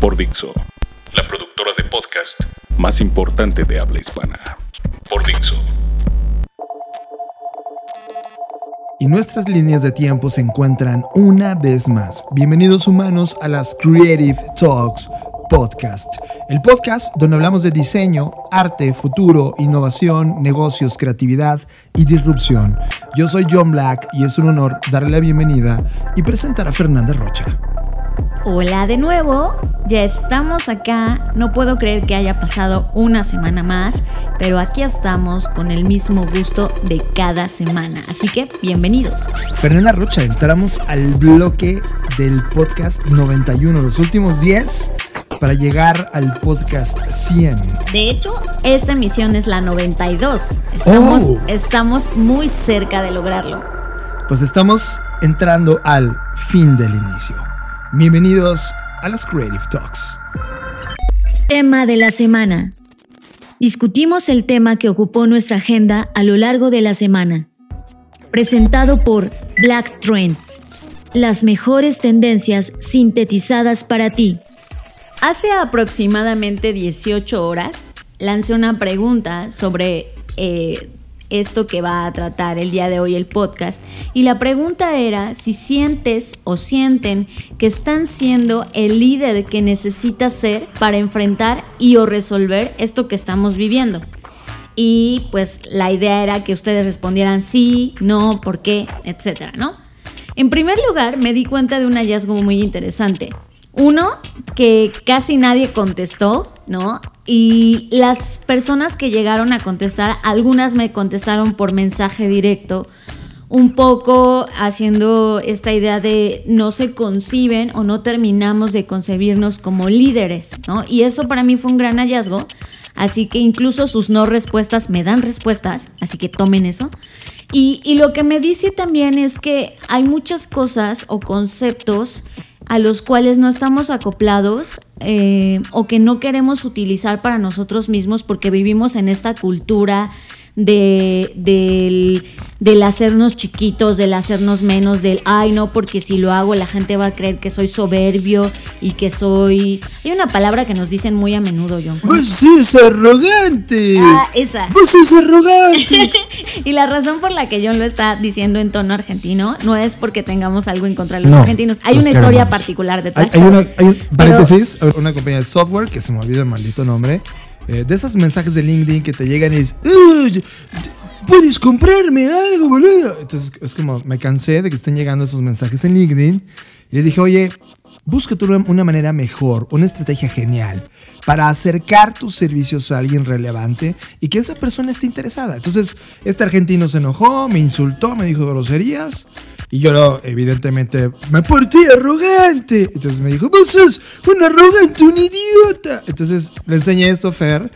Por Dixo. La productora de podcast más importante de habla hispana. Por Dixo. y nuestras líneas de tiempo se encuentran una vez más. Bienvenidos humanos a las Creative Talks Podcast, el podcast donde hablamos de diseño, arte, futuro, innovación, negocios, creatividad y disrupción. Yo soy John Black y es un honor darle la bienvenida y presentar a Fernanda Rocha. Hola de nuevo, ya estamos acá. No puedo creer que haya pasado una semana más, pero aquí estamos con el mismo gusto de cada semana. Así que bienvenidos. Fernanda Rocha, entramos al bloque del podcast 91, los últimos 10 para llegar al podcast 100. De hecho, esta emisión es la 92. Estamos, Oh. estamos muy cerca de lograrlo. Pues estamos entrando al fin del inicio. Bienvenidos a las Creative Talks. Tema de la semana. Discutimos el tema que ocupó nuestra agenda a lo largo de la semana. Presentado por Black Trends. Las mejores tendencias sintetizadas para ti. Hace aproximadamente 18 horas lancé una pregunta sobre eh, esto que va a tratar el día de hoy el podcast. Y la pregunta era si sientes o sienten que están siendo el líder que necesitas ser para enfrentar y o resolver esto que estamos viviendo. Y pues la idea era que ustedes respondieran sí, no, por qué, etcétera, ¿no? En primer lugar, me di cuenta de un hallazgo muy interesante. Uno, que casi nadie contestó, ¿no? Y las personas que llegaron a contestar, algunas me contestaron por mensaje directo, un poco haciendo esta idea de no se conciben o no terminamos de concebirnos como líderes, ¿no? Y eso para mí fue un gran hallazgo. Así que incluso sus no respuestas me dan respuestas, así que tomen eso. Y, y lo que me dice también es que hay muchas cosas o conceptos a los cuales no estamos acoplados eh, o que no queremos utilizar para nosotros mismos porque vivimos en esta cultura de, del, del hacernos chiquitos, del hacernos menos, del ay no, porque si lo hago la gente va a creer que soy soberbio y que soy... Hay una palabra que nos dicen muy a menudo, John. Vos sos arrogante. Ah, esa. Vos sos arrogante. Y la razón por la que John lo está diciendo en tono argentino no es porque tengamos algo en contra de los No, argentinos. Hay los una historia particular hay, detrás. hay una, hay un Pero- paréntesis, una compañía de software que se me olvida el maldito nombre. eh, de esos mensajes de LinkedIn que te llegan y es, "Uy, ¿puedes comprarme algo, boludo? Entonces es como, me cansé de que estén llegando esos mensajes en LinkedIn y le dije, oye, búscate una, manera mejor, una estrategia genial para acercar tus servicios a alguien relevante y que esa persona esté interesada. Entonces, este argentino se enojó, me insultó, me dijo groserías. Y yo, evidentemente, me porté arrogante. Entonces me dijo, vos sos un arrogante, un idiota. Entonces le enseñé esto a Fer.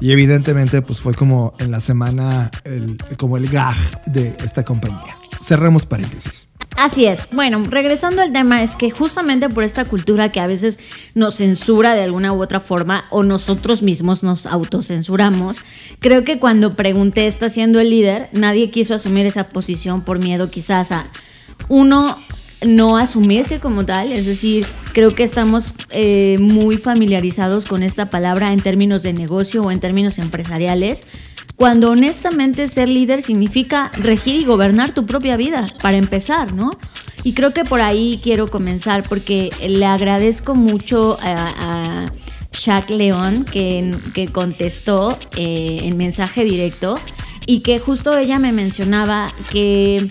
Y evidentemente, pues fue como en la semana, el- como el gag de esta compañía. Cerramos paréntesis. Así es. Bueno, regresando al tema, es que justamente por esta cultura que a veces nos censura de alguna u otra forma o nosotros mismos nos autocensuramos, creo que cuando pregunté, ¿está siendo el líder? Nadie quiso asumir esa posición por miedo quizás a uno no asumirse como tal, es decir, creo que estamos eh, muy familiarizados con esta palabra en términos de negocio o en términos empresariales, cuando honestamente ser líder significa regir y gobernar tu propia vida, para empezar, ¿no? Y creo que por ahí quiero comenzar porque le agradezco mucho a, a Shaq León que, que contestó eh, en mensaje directo y que justo ella me mencionaba que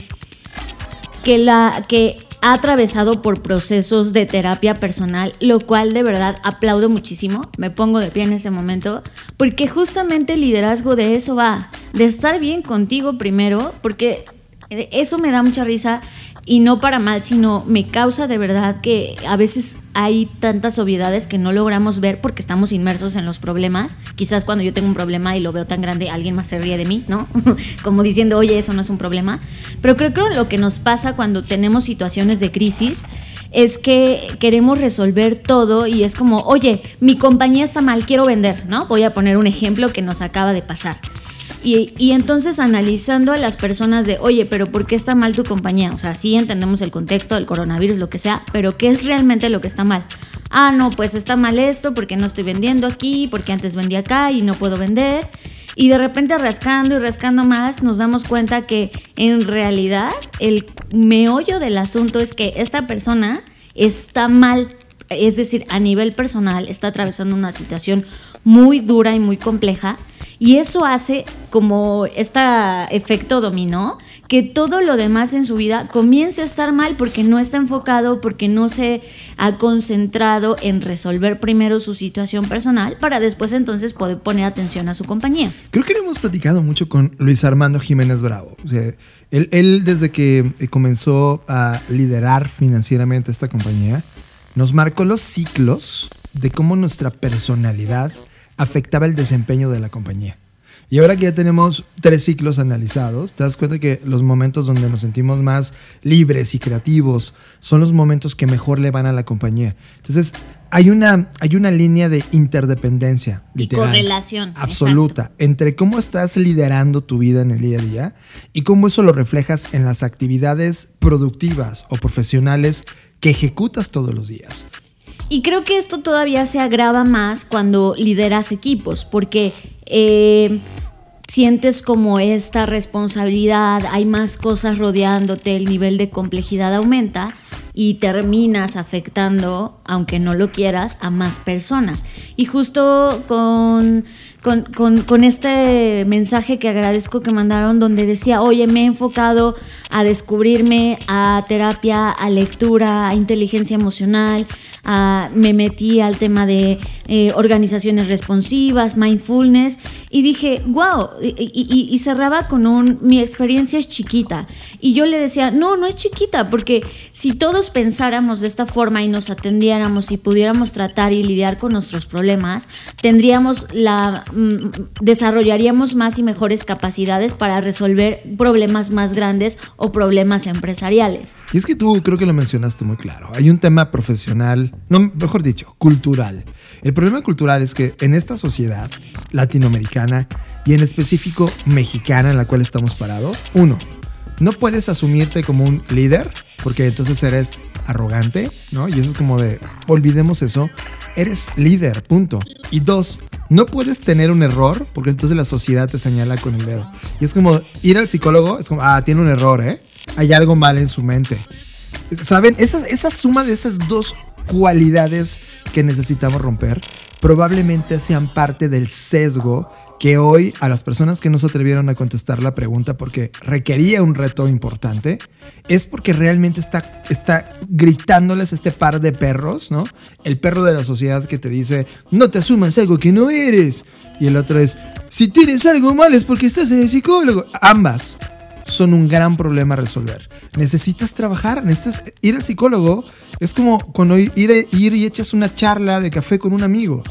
que, la, que ha atravesado por procesos de terapia personal, lo cual de verdad aplaudo muchísimo, me pongo de pie en ese momento, porque justamente el liderazgo de eso va, de estar bien contigo primero, porque eh, eso me da mucha risa y no para mal, sino me causa de verdad que a veces hay tantas obviedades que no logramos ver porque estamos inmersos en los problemas. Quizás cuando yo tengo un problema y lo veo tan grande, alguien más se ríe de mí, ¿no? Como diciendo, oye, eso no es un problema. Pero creo que lo que nos pasa cuando tenemos situaciones de crisis es que queremos resolver todo y es como, oye, mi compañía está mal, quiero vender, ¿no? Voy a poner un ejemplo que nos acaba de pasar. Y, entonces analizando a las personas de, oye, pero ¿por qué está mal tu compañía? O sea, sí entendemos el contexto del coronavirus, lo que sea, pero ¿qué es realmente lo que está mal? Ah, no, pues está mal esto porque no estoy vendiendo aquí, porque antes vendía acá y no puedo vender. Y de repente rascando y rascando más nos damos cuenta que en realidad el meollo del asunto es que esta persona está mal, es decir, a nivel personal está atravesando una situación muy dura y muy compleja y eso hace como este efecto dominó, que todo lo demás en su vida comience a estar mal porque no está enfocado, porque no se ha concentrado en resolver primero su situación personal para después entonces poder poner atención a su compañía. Creo que lo hemos platicado mucho con Luis Armando Jiménez Bravo. él, él desde que comenzó a liderar financieramente esta compañía, nos marcó los ciclos de cómo nuestra personalidad afectaba el desempeño de la compañía. Y ahora que ya tenemos tres ciclos analizados, te das cuenta que los momentos donde nos sentimos más libres y creativos son los momentos que mejor le van a la compañía. Entonces, hay una, hay una línea de interdependencia. Y correlación. Absoluta. Entre cómo estás liderando tu vida en el día a día y cómo eso lo reflejas en las actividades productivas o profesionales que ejecutas todos los días. Y creo que esto todavía se agrava más cuando lideras equipos, porque eh, sientes como esta responsabilidad, hay más cosas rodeándote, el nivel de complejidad aumenta y terminas afectando, aunque no lo quieras, a más personas. Y justo con con, este mensaje que agradezco que mandaron, donde decía, oye, me he enfocado a descubrirme, a terapia, a lectura, a inteligencia emocional, me metí al tema de eh, organizaciones responsivas, mindfulness, y dije, wow, y, cerraba con un, mi experiencia es chiquita. Y yo le decía, no, no es chiquita, porque si todos pensáramos de esta forma y nos atendiéramos y pudiéramos tratar y lidiar con nuestros problemas, tendríamos la desarrollaríamos más y mejores capacidades para resolver problemas más grandes o problemas empresariales. Y es que tú creo que lo mencionaste muy claro. Hay un tema profesional, no, mejor dicho, cultural. El problema cultural es que en esta sociedad latinoamericana y en específico mexicana en la cual estamos parados, uno, no puedes asumirte como un líder porque entonces eres arrogante, ¿no? Y eso es como de, olvidemos eso, eres líder, punto. Y dos, no puedes tener un error porque entonces la sociedad te señala con el dedo. Y es como ir al psicólogo, es como, ah, tiene un error, ¿eh? Hay algo mal en su mente. ¿Saben? Esa, esa suma de esas dos cualidades que necesitamos romper probablemente sean parte del sesgo que hoy a las personas que no se atrevieron a contestar la pregunta porque requería un reto importante, es porque realmente está, está gritándoles este par de perros, ¿no? El perro de la sociedad que te dice, no te asumas algo que no eres. Y el otro es, si tienes algo mal es porque estás en el psicólogo. Ambas son un gran problema a resolver. Necesitas trabajar, necesitas ir al psicólogo. Es como cuando ir, ir y echas una charla de café con un amigo.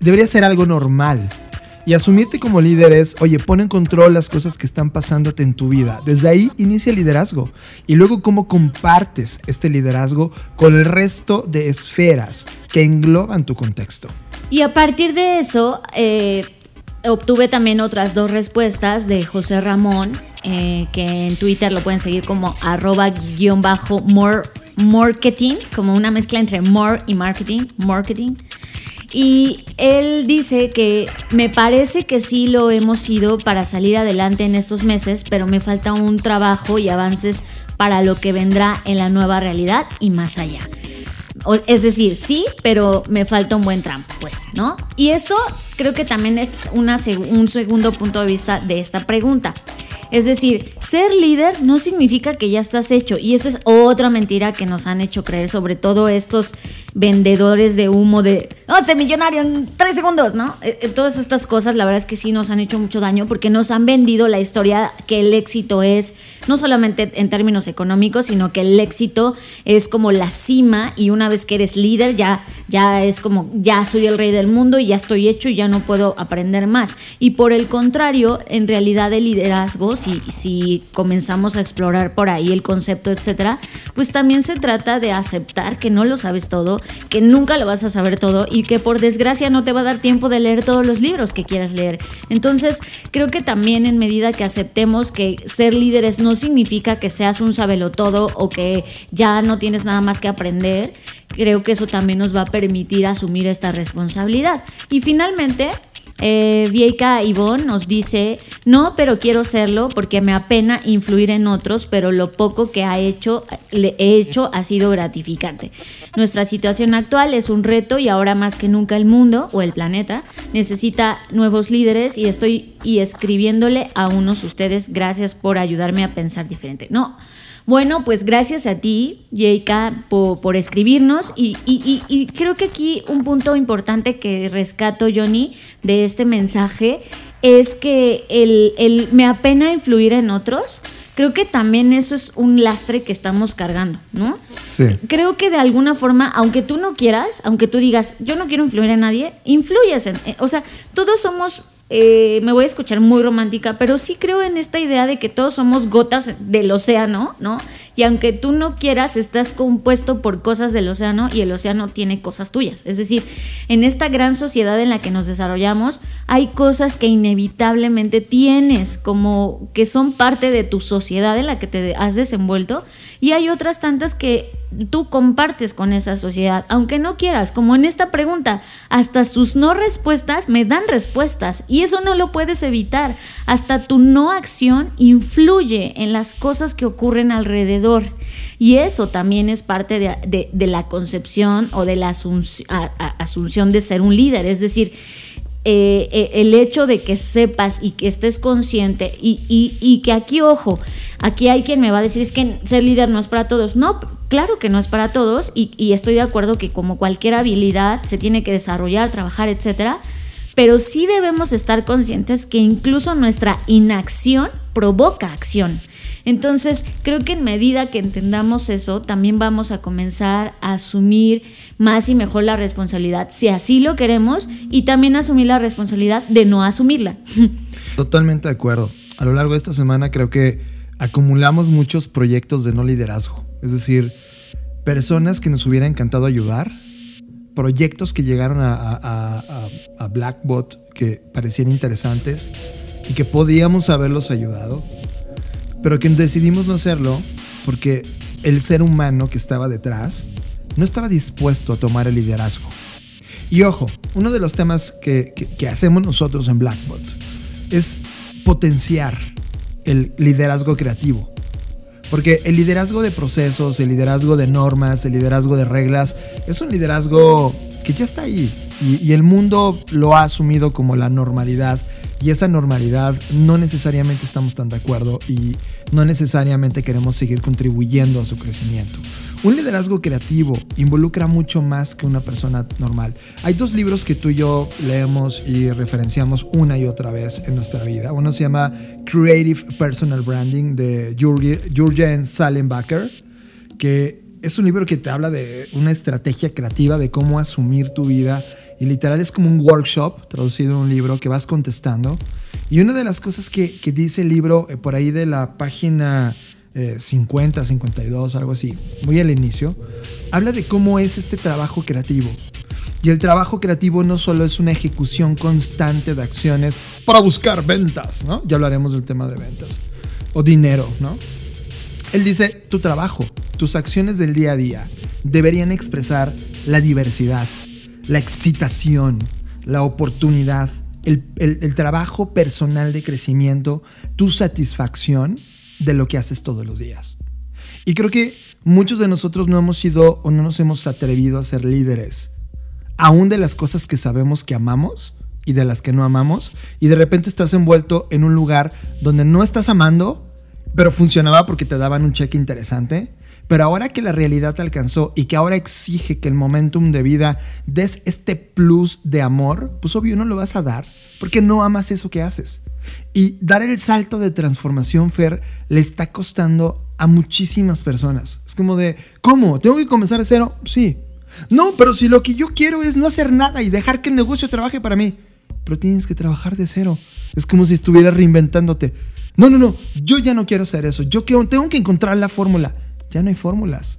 Debería ser algo normal. Y asumirte como líder es, oye, pon en control las cosas que están pasándote en tu vida. Desde ahí inicia el liderazgo. Y luego cómo compartes este liderazgo con el resto de esferas que engloban tu contexto. Y a partir de eso, eh, obtuve también otras dos respuestas de José Ramón, eh, que en Twitter lo pueden seguir como arroba guion bajo more marketing, como una mezcla entre more y marketing, marketing. Y él dice que me parece que sí lo hemos ido para salir adelante en estos meses, pero me falta un trabajo y avances para lo que vendrá en la nueva realidad y más allá. Es decir, sí, pero me falta un buen tramo, pues, ¿no? Y eso creo que también es un segundo punto de vista de esta pregunta. Es decir, ser líder no significa que ya estás hecho. Y esa es otra mentira que nos han hecho creer, sobre todo estos vendedores de humo de, no, este millonario en tres segundos, ¿no? Eh, eh, todas estas cosas, la verdad es que sí nos han hecho mucho daño porque nos han vendido la historia que el éxito es, no solamente en términos económicos, sino que el éxito es como la cima y una vez que eres líder ya, ya es como, ya soy el rey del mundo y ya estoy hecho y ya no puedo aprender más. Y por el contrario, en realidad el liderazgo, si, si comenzamos a explorar por ahí el concepto, etcétera, pues también se trata de aceptar que no lo sabes todo, que nunca lo vas a saber todo y que por desgracia no te va a dar tiempo de leer todos los libros que quieras leer. Entonces, creo que también en medida que aceptemos que ser líderes no significa que seas un todo o que ya no tienes nada más que aprender, creo que eso también nos va a permitir asumir esta responsabilidad. Y finalmente, eh, Vieika Ivonne nos dice, no, pero quiero serlo porque me apena influir en otros, pero lo poco que ha hecho, le he hecho ha sido gratificante. Nuestra situación actual es un reto y ahora más que nunca el mundo o el planeta necesita nuevos líderes y estoy y escribiéndole a unos ustedes, gracias por ayudarme a pensar diferente. No, bueno, pues gracias a ti, Yeika, por, escribirnos. Y, y, creo que aquí un punto importante que rescato, Johnny, de este mensaje es que el, el me apena influir en otros. Creo que también eso es un lastre que estamos cargando, ¿no? Sí. Creo que de alguna forma, aunque tú no quieras, aunque tú digas, yo no quiero influir en nadie, influyes en. Eh, o sea, todos somos eh, me voy a escuchar muy romántica, pero sí creo en esta idea de que todos somos gotas del océano, ¿no? Y aunque tú no quieras, estás compuesto por cosas del océano y el océano tiene cosas tuyas. Es decir, en esta gran sociedad en la que nos desarrollamos, hay cosas que inevitablemente tienes, como que son parte de tu sociedad en la que te has desenvuelto, y hay otras tantas que tú compartes con esa sociedad, aunque no quieras, como en esta pregunta, hasta sus no respuestas me dan respuestas y eso no lo puedes evitar, hasta tu no acción influye en las cosas que ocurren alrededor y eso también es parte de, la concepción o de la asunción de ser un líder, es decir, eh, eh, el hecho de que sepas y que estés consciente y, y que aquí, ojo, Aquí hay quien me va a decir es que ser líder no es para todos. No, claro que no es para todos y, estoy de acuerdo que como cualquier habilidad se tiene que desarrollar, trabajar, etcétera. Pero sí debemos estar conscientes que incluso nuestra inacción provoca acción. Entonces, creo que en medida que entendamos eso, también vamos a comenzar a asumir más y mejor la responsabilidad, si así lo queremos, y también asumir la responsabilidad de no asumirla. Totalmente de acuerdo. A lo largo de esta semana creo que acumulamos muchos proyectos de no liderazgo. Es decir, personas que nos hubiera encantado ayudar, proyectos que llegaron a, Blackbot que parecían interesantes y que podíamos haberlos ayudado, pero que decidimos no hacerlo porque el ser humano que estaba detrás no estaba dispuesto a tomar el liderazgo. Y ojo, uno de los temas que, hacemos nosotros en Blackbot es potenciar el liderazgo creativo. Porque el liderazgo de procesos, el liderazgo de normas, el liderazgo de reglas, es un liderazgo que ya está ahí. Y, el mundo lo ha asumido como la normalidad. Y esa normalidad no necesariamente estamos tan de acuerdo y no necesariamente queremos seguir contribuyendo a su crecimiento. Un liderazgo creativo involucra mucho más que una persona normal. Hay dos libros que tú y yo leemos y referenciamos una y otra vez en nuestra vida. Uno se llama Creative Personal Branding de Jürgen Salenbacher, que es un libro que te habla de una estrategia creativa de cómo asumir tu vida y literal es como un workshop traducido en un libro que vas contestando. Y una de las cosas que, que dice el libro eh, por ahí de la página 50, eh, 52, algo así, muy al inicio, habla de cómo es este trabajo creativo. Y el trabajo creativo no solo es una ejecución constante de acciones para buscar ventas, ¿no? Ya hablaremos del tema de ventas. O dinero, ¿no? Él dice, tu trabajo, tus acciones del día a día deberían expresar la diversidad, la excitación, la oportunidad, el, el trabajo personal de crecimiento, tu satisfacción de lo que haces todos los días. Y creo que muchos de nosotros no hemos sido o no nos hemos atrevido a ser líderes, aún de las cosas que sabemos que amamos y de las que no amamos. Y de repente estás envuelto en un lugar donde no estás amando, pero funcionaba porque te daban un cheque interesante. Pero ahora que la realidad te alcanzó y que ahora exige que el momentum de vida des este plus de amor, pues obvio no lo vas a dar porque no amas eso que haces. Y dar el salto de transformación, Fer, le está costando a muchísimas personas. Es como de, ¿cómo? ¿Tengo que comenzar de cero? Sí. No, pero si lo que yo quiero es no hacer nada y dejar que el negocio trabaje para mí. Pero tienes que trabajar de cero. Es como si estuvieras reinventándote. No, no, no, yo ya no quiero hacer eso. Yo tengo que encontrar la fórmula. Ya no hay fórmulas.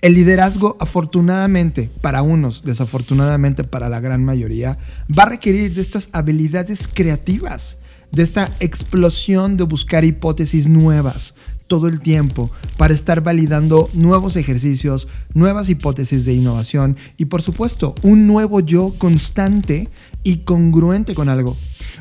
El liderazgo, afortunadamente para unos, desafortunadamente para la gran mayoría, va a requerir de estas habilidades creativas, de esta explosión de buscar hipótesis nuevas, todo el tiempo para estar validando nuevos ejercicios, nuevas hipótesis de innovación y por supuesto un nuevo yo constante y congruente con algo.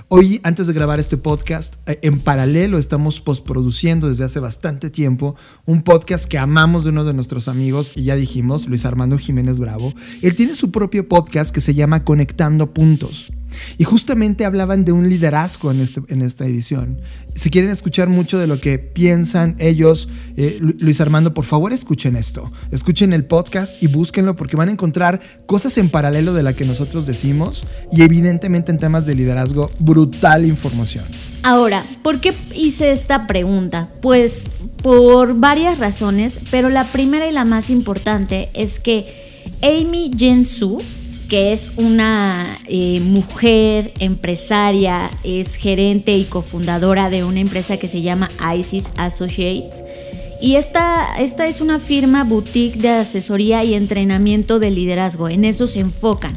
Hoy, antes de grabar este podcast, eh, en paralelo estamos postproduciendo desde hace bastante tiempo un podcast que amamos de uno de nuestros amigos y ya dijimos, Luis Armando Jiménez Bravo. Él tiene su propio podcast que se llama Conectando Puntos. Y justamente hablaban de un liderazgo en, este, esta edición. Si quieren escuchar mucho de lo que piensan ellos, eh, Luis Armando, por favor escuchen esto. Escuchen el podcast y búsquenlo porque van a encontrar cosas en paralelo de la que nosotros decimos y evidentemente en temas de liderazgo, brutal información. Ahora, ¿por qué hice esta pregunta? Pues por varias razones, pero la primera y la más importante es que Amy Jensu, que es una eh, mujer empresaria, es gerente y cofundadora de una empresa que se llama ISIS Associates. Y esta, esta es una firma boutique de asesoría y entrenamiento de liderazgo, en eso se enfocan.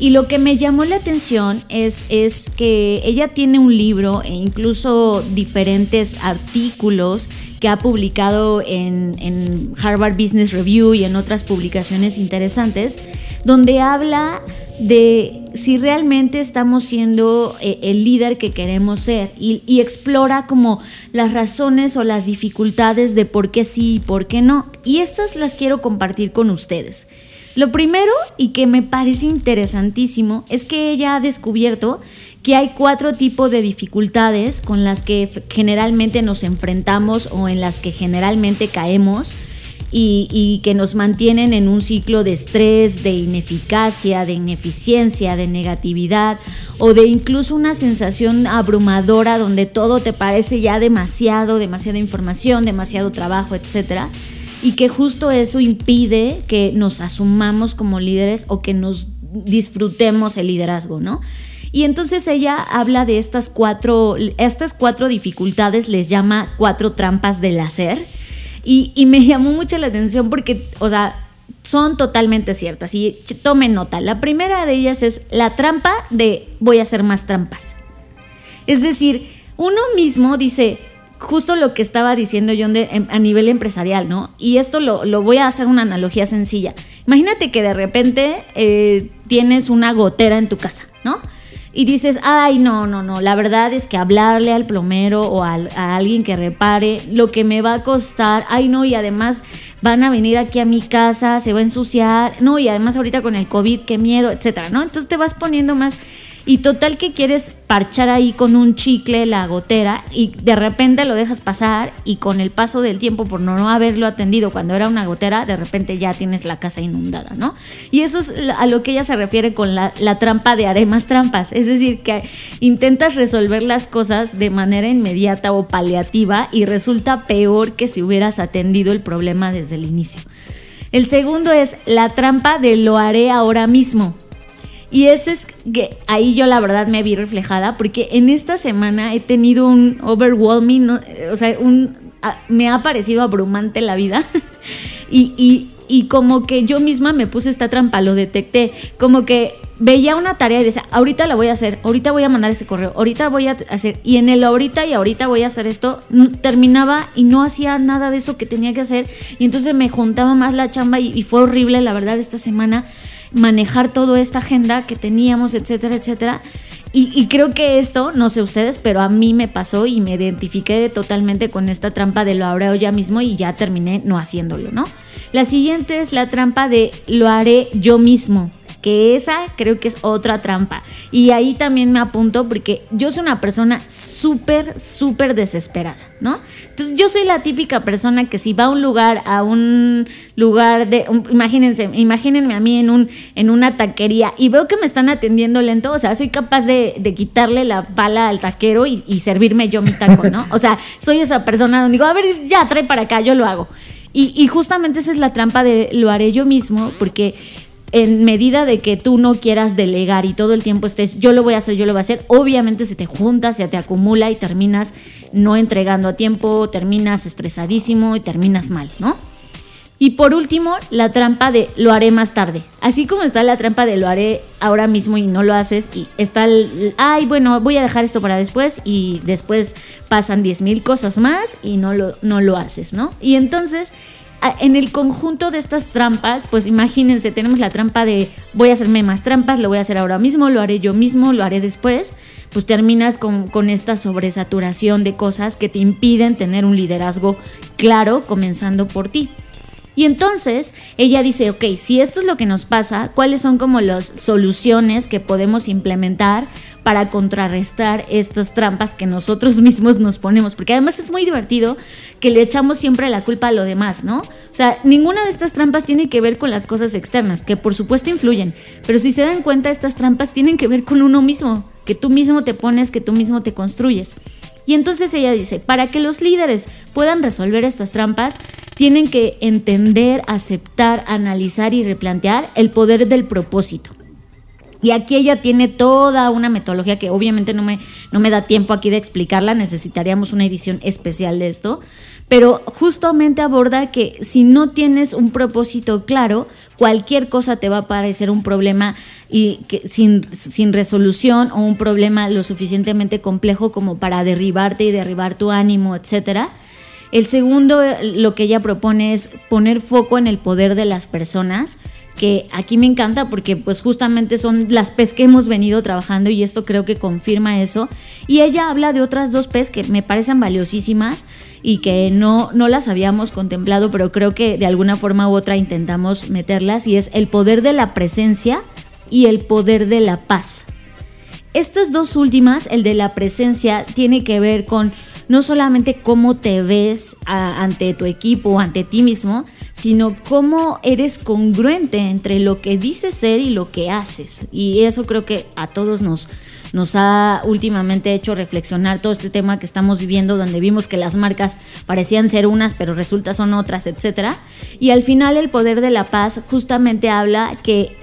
Y lo que me llamó la atención es, es que ella tiene un libro e incluso diferentes artículos que ha publicado en, en, Harvard Business Review y en otras publicaciones interesantes, donde habla de si realmente estamos siendo eh, el líder que queremos ser y, y, explora como las razones o las dificultades de por qué sí y por qué no. Y estas las quiero compartir con ustedes. Lo primero y que me parece interesantísimo es que ella ha descubierto que hay cuatro tipos de dificultades con las que generalmente nos enfrentamos o en las que generalmente caemos y, que nos mantienen en un ciclo de estrés, de ineficacia, de ineficiencia, de negatividad o de incluso una sensación abrumadora donde todo te parece ya demasiado, demasiada información, demasiado trabajo, etcétera y que justo eso impide que nos asumamos como líderes o que nos disfrutemos el liderazgo, ¿no? Y entonces ella habla de estas cuatro, estas cuatro dificultades, les llama cuatro trampas del hacer. Y, y me llamó mucho la atención porque, o sea, son totalmente ciertas. Y tomen nota. La primera de ellas es la trampa de voy a hacer más trampas. Es decir, uno mismo dice, justo lo que estaba diciendo John de, em, a nivel empresarial, ¿no? Y esto lo, lo, voy a hacer una analogía sencilla. Imagínate que de repente eh, tienes una gotera en tu casa, ¿no? Y dices, ay, no, no, no, la verdad es que hablarle al plomero o a alguien que repare lo que me va a costar, ay, no, y además van a venir aquí a mi casa, se va a ensuciar, no, y además ahorita con el COVID, qué miedo, etcétera, ¿no? Entonces te vas poniendo más y total que quieres parchar ahí con un chicle la gotera y de repente lo dejas pasar y con el paso del tiempo por no haberlo atendido cuando era una gotera, de repente ya tienes la casa inundada, ¿no? Y eso es a lo que ella se refiere con la, trampa de haré más trampas, es decir, que intentas resolver las cosas de manera inmediata o paliativa y resulta peor que si hubieras atendido el problema desde el inicio. El segundo es la trampa de lo haré ahora mismo. Y ese es que ahí yo la verdad me vi reflejada porque en esta semana he tenido un overwhelming, o sea, un, me ha parecido abrumante la vida. Y, y, y como que yo misma me puse esta trampa, lo detecté, como que veía una tarea y decía, ahorita la voy a hacer, ahorita voy a mandar ese correo, ahorita voy a hacer, y en el ahorita y ahorita voy a hacer esto, terminaba y no hacía nada de eso que tenía que hacer, y entonces me juntaba más la chamba y, y fue horrible, la verdad, esta semana manejar toda esta agenda que teníamos, etcétera, etcétera. Y, creo que esto, no sé ustedes, pero a mí me pasó y me identifiqué totalmente con esta trampa de lo haré ya mismo y ya terminé no haciéndolo, ¿no? La siguiente es la trampa de lo haré yo mismo, esa creo que es otra trampa. Y ahí también me apunto porque yo soy una persona súper, súper desesperada, ¿no? Entonces yo soy la típica persona que si va a un lugar, a un lugar de, imagínense, imagínense a mí en, un, en una taquería y veo que me están atendiendo lento, o sea, soy capaz de, quitarle la pala al taquero y, y, servirme yo mi taco, ¿no? O sea, soy esa persona donde digo, a ver, ya trae para acá, yo lo hago. Y, y justamente esa es la trampa de lo haré yo mismo, porque en medida de que tú no quieras delegar y todo el tiempo estés, yo lo voy a hacer, yo lo voy a hacer, obviamente se te junta, se te acumula y terminas no entregando a tiempo, terminas estresadísimo y terminas mal, ¿no? Y por último, la trampa de lo haré más tarde. Así como está la trampa de lo haré ahora mismo y no lo haces, y está el, ay, bueno, voy a dejar esto para después, y después pasan 10 mil cosas más y no lo, no lo haces, ¿no? Y entonces en el conjunto de estas trampas, pues imagínense, tenemos la trampa de voy a hacerme más trampas, lo voy a hacer ahora mismo, lo haré yo mismo, lo haré después, pues terminas con, con esta sobresaturación de cosas que te impiden tener un liderazgo claro, comenzando por ti. Y entonces ella dice, ok, si esto es lo que nos pasa, ¿cuáles son como las soluciones que podemos implementar para contrarrestar estas trampas que nosotros mismos nos ponemos? Porque además es muy divertido que le echamos siempre la culpa a lo demás, ¿no? O sea, ninguna de estas trampas tiene que ver con las cosas externas, que por supuesto influyen, pero si se dan cuenta, estas trampas tienen que ver con uno mismo, que tú mismo te pones, que tú mismo te construyes. Y entonces ella dice, para que los líderes puedan resolver estas trampas, tienen que entender, aceptar, analizar y replantear el poder del propósito. Y aquí ella tiene toda una metodología que obviamente no me, no me da tiempo aquí de explicarla, necesitaríamos una edición especial de esto, pero justamente aborda que si no tienes un propósito claro, cualquier cosa te va a parecer un problema y que, sin, sin resolución o un problema lo suficientemente complejo como para derribarte y derribar tu ánimo, etcétera. El segundo, lo que ella propone es poner foco en el poder de las personas, que aquí me encanta porque pues justamente son las PES que hemos venido trabajando y esto creo que confirma eso. Y ella habla de otras dos PES que me parecen valiosísimas y que no, no las habíamos contemplado, pero creo que de alguna forma u otra intentamos meterlas y es el poder de la presencia y el poder de la paz. Estas dos últimas, el de la presencia, tiene que ver con no solamente cómo te ves ante tu equipo ante ti mismo, sino cómo eres congruente entre lo que dices ser y lo que haces. Y eso creo que a todos nos, nos ha últimamente hecho reflexionar todo este tema que estamos viviendo, donde vimos que las marcas parecían ser unas, pero resulta son otras, etc. Y al final el poder de la paz justamente habla que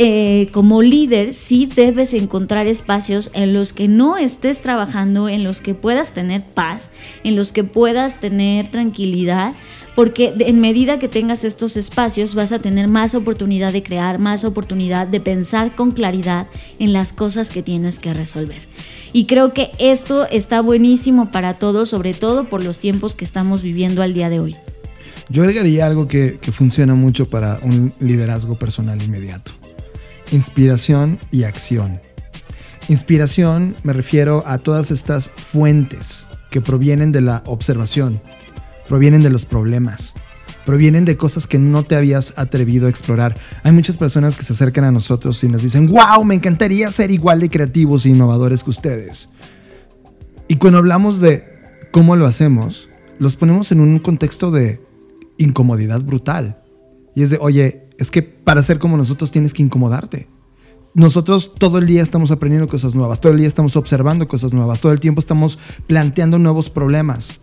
eh, como líder sí debes encontrar espacios en los que no estés trabajando, en los que puedas tener paz, en los que puedas tener tranquilidad, porque en medida que tengas estos espacios vas a tener más oportunidad de crear, más oportunidad de pensar con claridad en las cosas que tienes que resolver. Y creo que esto está buenísimo para todos, sobre todo por los tiempos que estamos viviendo al día de hoy. Yo agregaría algo que, que funciona mucho para un liderazgo personal inmediato inspiración y acción. Inspiración me refiero a todas estas fuentes que provienen de la observación, provienen de los problemas, provienen de cosas que no te habías atrevido a explorar. Hay muchas personas que se acercan a nosotros y nos dicen, wow, me encantaría ser igual de creativos e innovadores que ustedes. Y cuando hablamos de cómo lo hacemos, los ponemos en un contexto de incomodidad brutal. Y es de, oye, es que para ser como nosotros tienes que incomodarte. Nosotros todo el día estamos aprendiendo cosas nuevas, todo el día estamos observando cosas nuevas, todo el tiempo estamos planteando nuevos problemas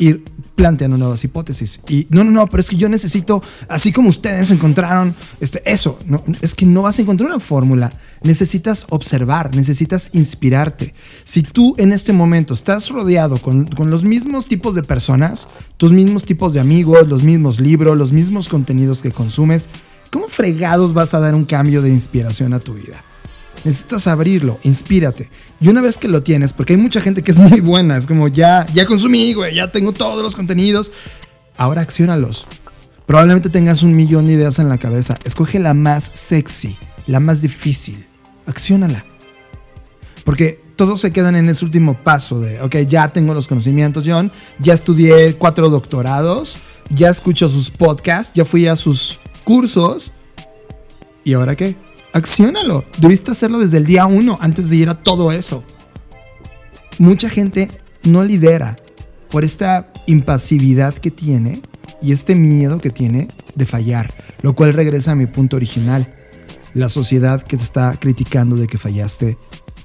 ir planteando nuevas hipótesis. Y no, no, no, pero es que yo necesito, así como ustedes encontraron este, eso, no, es que no vas a encontrar una fórmula. Necesitas observar, necesitas inspirarte. Si tú en este momento estás rodeado con, con los mismos tipos de personas, tus mismos tipos de amigos, los mismos libros, los mismos contenidos que consumes, ¿cómo fregados vas a dar un cambio de inspiración a tu vida? Necesitas abrirlo, inspírate. Y una vez que lo tienes, porque hay mucha gente que es muy buena, es como ya, ya consumí, güey, ya tengo todos los contenidos. Ahora acciónalos. Probablemente tengas un millón de ideas en la cabeza. Escoge la más sexy, la más difícil. Acciónala. Porque todos se quedan en ese último paso de, ok, ya tengo los conocimientos, John, ya estudié cuatro doctorados, ya escucho sus podcasts, ya fui a sus cursos. ¿Y ahora qué? Acciónalo. Debiste hacerlo desde el día uno, antes de ir a todo eso. Mucha gente no lidera por esta impasividad que tiene y este miedo que tiene de fallar, lo cual regresa a mi punto original. La sociedad que te está criticando de que fallaste,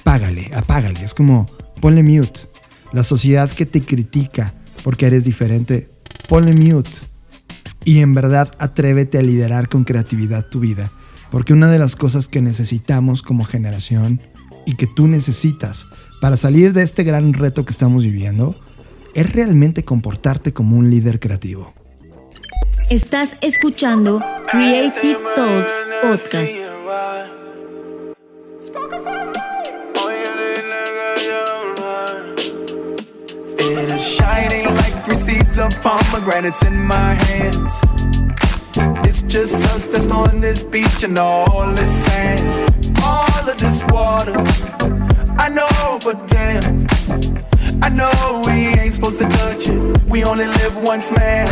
págale, apágale. Es como, ponle mute. La sociedad que te critica porque eres diferente, ponle mute. Y en verdad atrévete a liderar con creatividad tu vida. Porque una de las cosas que necesitamos como generación y que tú necesitas para salir de este gran reto que estamos viviendo es realmente comportarte como un líder creativo. Estás escuchando Creative Talks Podcast. It is shining like three seeds of pomegranates in my hands. It's just us that's on this beach and all this sand, all of this water. I know, but damn, I know we ain't supposed to touch it. We only live once, man.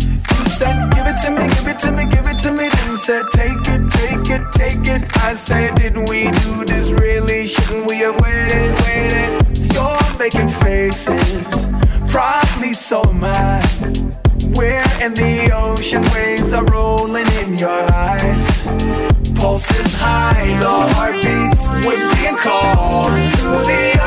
You said, give it to me, give it to me, give it to me. Then said, take it, take it, take it. I said, didn't we do this really? Shouldn't we have waited, waited? You're making faces, probably so am I. We're in the ocean, waves are rolling in your eyes. Pulses high, the heartbeats, we're being called to the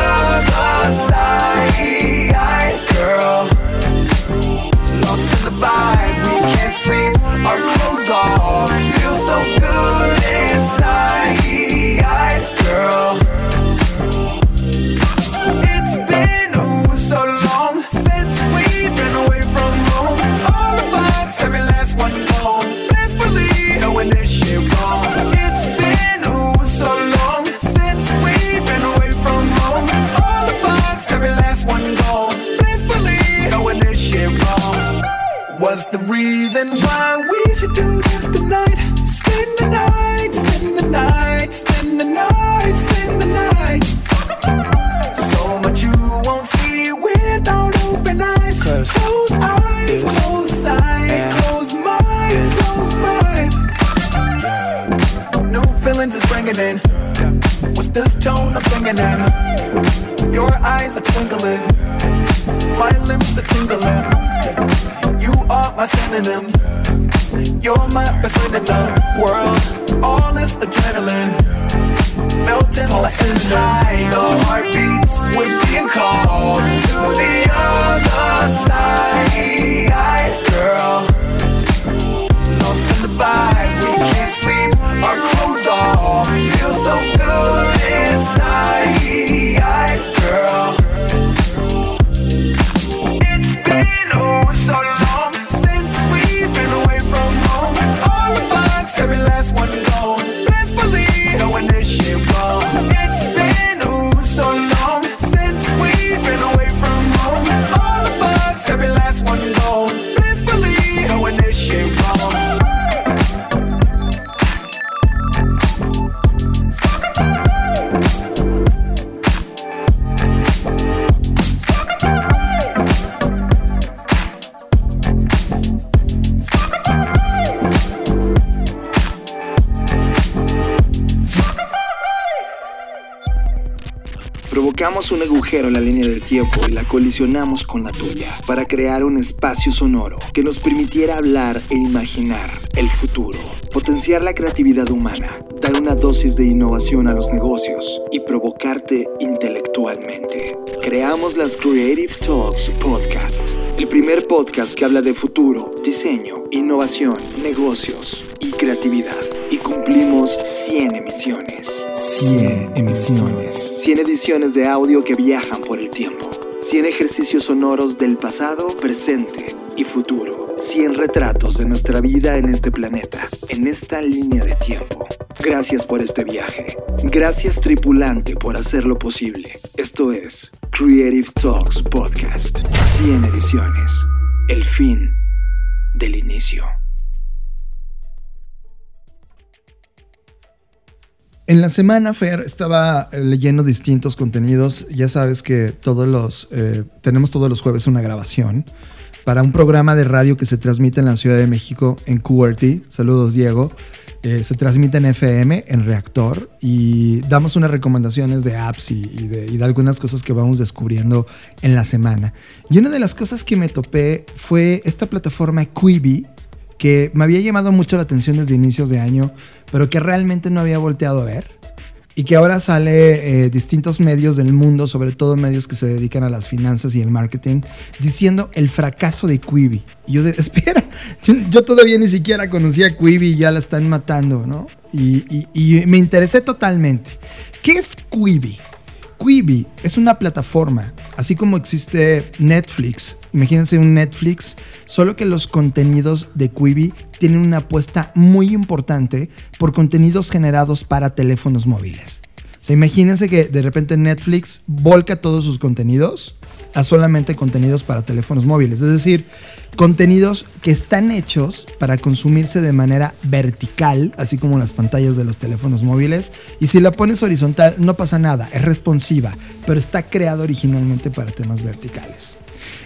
Provocamos un agujero en la línea del tiempo y la colisionamos con la tuya para crear un espacio sonoro que nos permitiera hablar e imaginar el futuro, potenciar la creatividad humana, dar una dosis de innovación a los negocios y provocarte intelectualmente. Creamos las Creative Talks Podcast, el primer podcast que habla de futuro, diseño, innovación, negocios y creatividad. Y cumplimos 100 emisiones. 100 emisiones. 100 ediciones de audio que viajan por el tiempo. 100 ejercicios sonoros del pasado, presente y futuro. 100 retratos de nuestra vida en este planeta, en esta línea de tiempo. Gracias por este viaje. Gracias tripulante por hacerlo posible. Esto es Creative Talks Podcast. 100 ediciones. El fin del inicio. En la semana, Fer, estaba eh, leyendo distintos contenidos. Ya sabes que todos los eh, tenemos todos los jueves una grabación para un programa de radio que se transmite en la Ciudad de México en QRT. Saludos, Diego. Eh, se transmite en FM, en Reactor, y damos unas recomendaciones de apps y, de, y, de, algunas cosas que vamos descubriendo en la semana. Y una de las cosas que me topé fue esta plataforma Quibi, que me había llamado mucho la atención desde inicios de año, pero que realmente no había volteado a ver y que ahora sale eh, distintos medios del mundo, sobre todo medios que se dedican a las finanzas y el marketing, diciendo el fracaso de Quibi. Y yo espera, yo, todavía ni siquiera conocía a Quibi y ya la están matando, ¿no? Y me interesé totalmente. ¿Qué es Quibi? Quibi es una plataforma, así como existe Netflix. Imagínense un Netflix, solo que los contenidos de Quibi tienen una apuesta muy importante por contenidos generados para teléfonos móviles. O sea, imagínense que de repente Netflix volca todos sus contenidos a solamente contenidos para teléfonos móviles. Es decir, contenidos que están hechos para consumirse de manera vertical, así como las pantallas de los teléfonos móviles. Y si la pones horizontal, no pasa nada, es responsiva, pero está creado originalmente para temas verticales.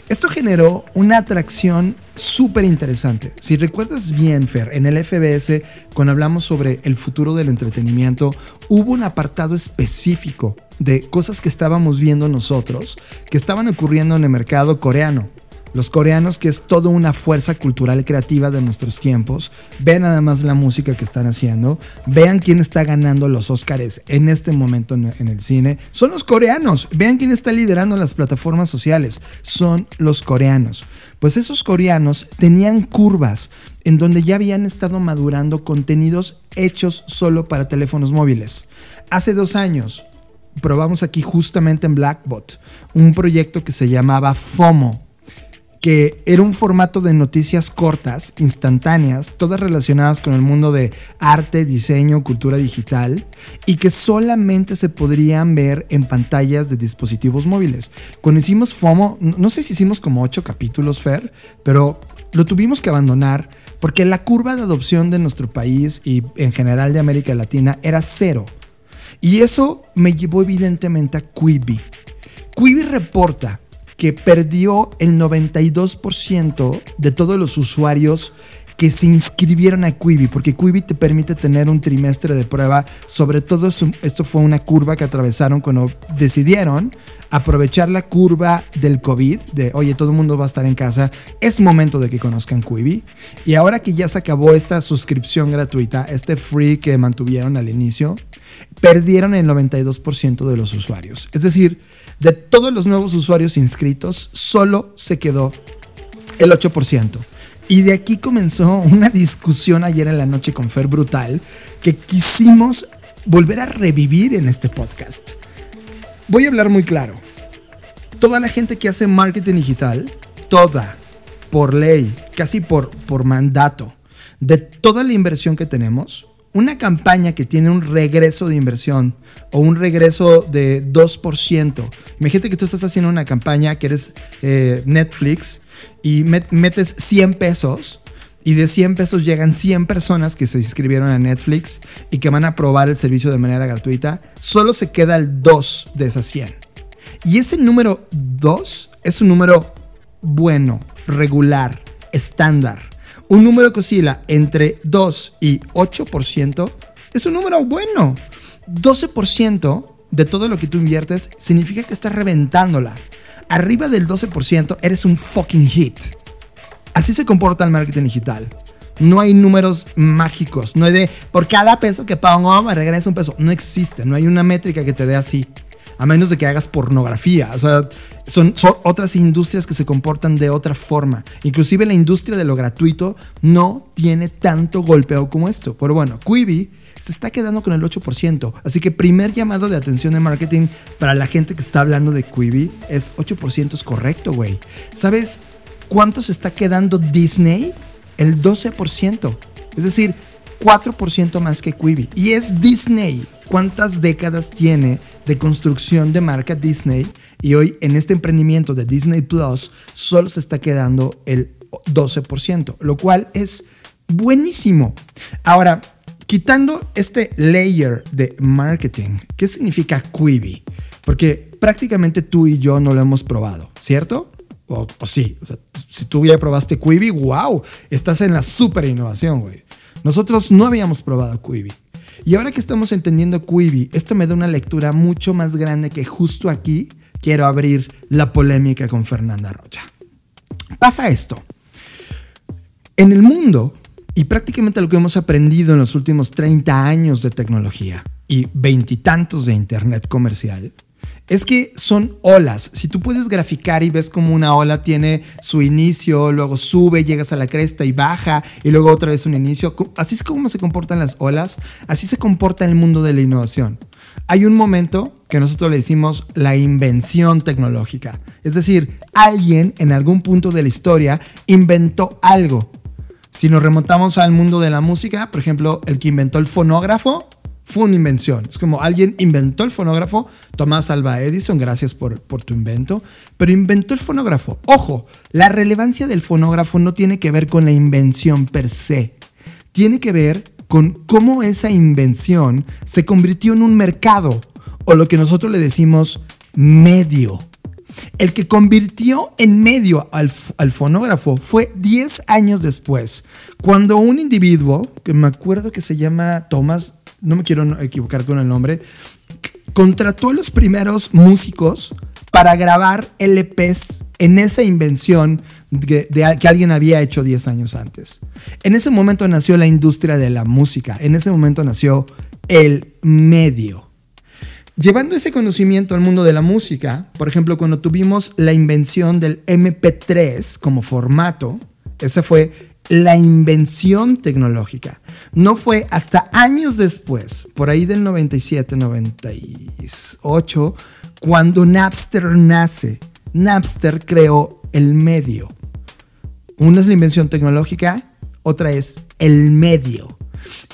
Esto generó una atracción súper interesante. Si recuerdas bien, Fer, en el FBS, cuando hablamos sobre el futuro del entretenimiento, hubo un apartado específico de cosas que estábamos viendo nosotros, que estaban ocurriendo en el mercado coreano. Los coreanos, que es toda una fuerza cultural creativa de nuestros tiempos, vean además la música que están haciendo, vean quién está ganando los Oscars en este momento en el cine. Son los coreanos, vean quién está liderando las plataformas sociales, son los coreanos. Pues esos coreanos tenían curvas en donde ya habían estado madurando contenidos hechos solo para teléfonos móviles. Hace dos años, probamos aquí justamente en Blackbot un proyecto que se llamaba FOMO, que era un formato de noticias cortas, instantáneas, todas relacionadas con el mundo de arte, diseño, cultura digital, y que solamente se podrían ver en pantallas de dispositivos móviles. Cuando hicimos FOMO, no sé si hicimos como ocho capítulos, Fer, pero lo tuvimos que abandonar porque la curva de adopción de nuestro país y en general de América Latina era cero. Y eso me llevó evidentemente a Quibi. Quibi reporta que perdió el 92% de todos los usuarios que se inscribieron a Quibi, porque Quibi te permite tener un trimestre de prueba. Sobre todo esto, fue una curva que atravesaron cuando decidieron aprovechar la curva del COVID, de oye, todo el mundo va a estar en casa, es momento de que conozcan Quibi. Y ahora que ya se acabó esta suscripción gratuita, este free que mantuvieron al inicio, perdieron el 92% de los usuarios. Es decir, de todos los nuevos usuarios inscritos, solo se quedó el 8%. Y de aquí comenzó una discusión ayer en la noche con Fer Brutal que quisimos volver a revivir en este podcast. Voy a hablar muy claro. Toda la gente que hace marketing digital, toda, por ley, casi por, por mandato, de toda la inversión que tenemos, una campaña que tiene un regreso de inversión o un regreso de 2%. Imagínate que tú estás haciendo una campaña que eres eh, Netflix y metes 100 pesos y de 100 pesos llegan 100 personas que se inscribieron a Netflix y que van a probar el servicio de manera gratuita, solo se queda el 2 de esas 100. Y ese número 2 es un número bueno, regular, estándar un número que oscila entre 2 y 8% es un número bueno. 12% de todo lo que tú inviertes significa que estás reventándola. Arriba del 12% eres un fucking hit. Así se comporta el marketing digital. No hay números mágicos. No hay de por cada peso que pongo me regresa un peso. No existe. No hay una métrica que te dé así a menos de que hagas pornografía. O sea, son, otras industrias que se comportan de otra forma. Inclusive la industria de lo gratuito no tiene tanto golpeo como esto. Pero bueno, Quibi se está quedando con el 8%. Así que primer llamado de atención de marketing para la gente que está hablando de Quibi es 8% es correcto, güey. ¿Sabes cuánto se está quedando Disney? El 12%. Es decir, 4% más que Quibi. Y es Disney. ¿Cuántas décadas tiene de construcción de marca Disney? Y hoy en este emprendimiento de Disney Plus solo se está quedando el 12%, lo cual es buenísimo. Ahora, quitando este layer de marketing, ¿qué significa Quibi? Porque prácticamente tú y yo no lo hemos probado, ¿cierto? O, sí, si tú ya probaste Quibi, wow, estás en la super innovación, güey. Nosotros no habíamos probado Quibi. Y ahora que estamos entendiendo Quibi, esto me da una lectura mucho más grande que justo aquí quiero abrir la polémica con Fernanda Rocha. Pasa esto. En el mundo, y prácticamente lo que hemos aprendido en los últimos 30 años de tecnología y veintitantos de Internet comercial, es que son olas. Si tú puedes graficar y ves como una ola tiene su inicio, luego sube, llegas a la cresta y baja, y luego otra vez un inicio, así es como se comportan las olas, así se comporta el mundo de la innovación. Hay un momento que nosotros le decimos la invención tecnológica. Es decir, alguien en algún punto de la historia inventó algo si nos remontamos al mundo de la música, por ejemplo, el que inventó el fonógrafo fue una invención. Es como alguien inventó el fonógrafo, Tomás Alba Edison, gracias por, tu invento, pero inventó el fonógrafo. Ojo, la relevancia del fonógrafo no tiene que ver con la invención per se, tiene que ver con cómo esa invención se convirtió en un mercado o lo que nosotros le decimos medio. El que convirtió en medio al, fonógrafo fue 10 años después, cuando un individuo, que me acuerdo que se llama Thomas, no me quiero equivocar con el nombre, contrató a los primeros músicos para grabar LPs en esa invención de, que alguien había hecho 10 años antes. En ese momento nació la industria de la música, en ese momento nació el medio. Llevando ese conocimiento al mundo de la música, por ejemplo, cuando tuvimos la invención del MP3 como formato, esa fue la invención tecnológica. No fue hasta años después, por ahí del 97, 98, cuando Napster nace. Napster creó el medio. Una es la invención tecnológica, otra es el medio.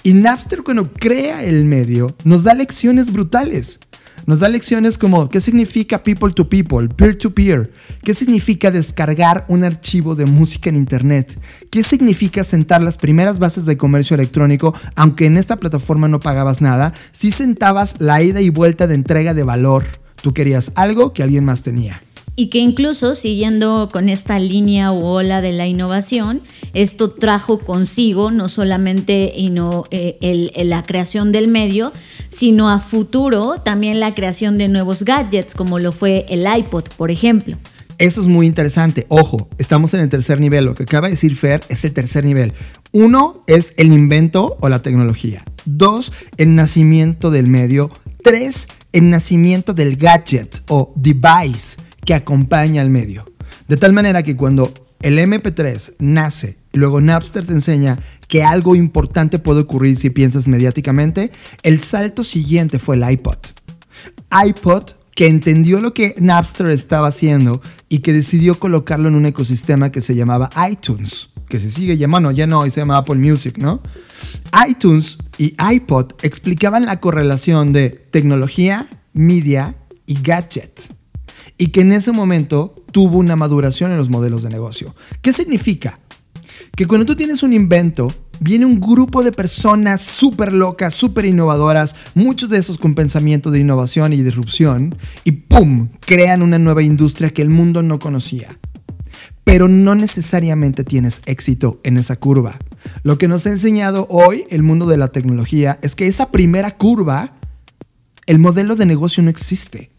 Y Napster cuando crea el medio nos da lecciones brutales. Nos da lecciones como qué significa people to people, peer to peer, qué significa descargar un archivo de música en Internet, qué significa sentar las primeras bases de comercio electrónico, aunque en esta plataforma no pagabas nada, si sentabas la ida y vuelta de entrega de valor. Tú querías algo que alguien más tenía. Y que incluso siguiendo con esta línea o ola de la innovación, esto trajo consigo no solamente eh, la creación del medio, sino a futuro también la creación de nuevos gadgets, como lo fue el iPod, por ejemplo. Eso es muy interesante. Ojo, estamos en el tercer nivel. Lo que acaba de decir Fer es el tercer nivel. Uno es el invento o la tecnología. Dos, el nacimiento del medio. Tres, el nacimiento del gadget o device que acompaña al medio. De tal manera que cuando el MP3 nace y luego Napster te enseña que algo importante puede ocurrir si piensas mediáticamente, el salto siguiente fue el iPod. iPod que entendió lo que Napster estaba haciendo y que decidió colocarlo en un ecosistema que se llamaba iTunes, que se sigue llamando, ya no, se llama Apple Music, ¿no? iTunes y iPod explicaban la correlación de tecnología, media y gadget y que en ese momento tuvo una maduración en los modelos de negocio. ¿Qué significa? Que cuando tú tienes un invento, viene un grupo de personas súper locas, súper innovadoras, muchos de esos con pensamiento de innovación y disrupción, y ¡pum! crean una nueva industria que el mundo no conocía. Pero no necesariamente tienes éxito en esa curva. Lo que nos ha enseñado hoy el mundo de la tecnología es que esa primera curva, el modelo de negocio no existe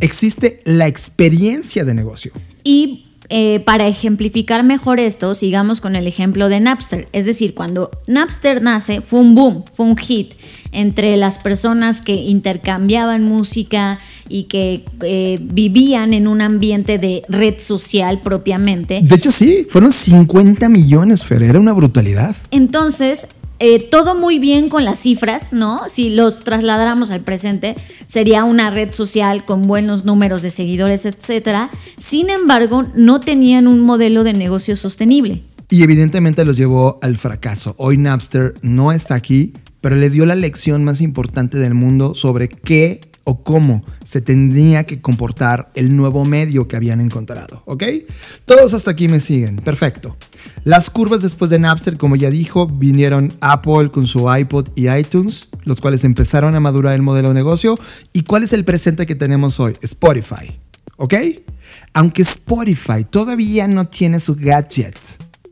existe la experiencia de negocio. Y eh, para ejemplificar mejor esto, sigamos con el ejemplo de Napster. Es decir, cuando Napster nace, fue un boom, fue un hit entre las personas que intercambiaban música y que eh, vivían en un ambiente de red social propiamente. De hecho, sí, fueron 50 millones, Fer, era una brutalidad. Entonces, eh, todo muy bien con las cifras, ¿no? Si los trasladáramos al presente, sería una red social con buenos números de seguidores, etcétera. Sin embargo, no tenían un modelo de negocio sostenible. Y evidentemente los llevó al fracaso. Hoy Napster no está aquí, pero le dio la lección más importante del mundo sobre qué o cómo se tendría que comportar el nuevo medio que habían encontrado, ¿ok? Todos hasta aquí me siguen, perfecto. Las curvas después de Napster, como ya dijo, vinieron Apple con su iPod y iTunes, los cuales empezaron a madurar el modelo de negocio. ¿Y cuál es el presente que tenemos hoy? Spotify, ¿ok? Aunque Spotify todavía no tiene su gadget,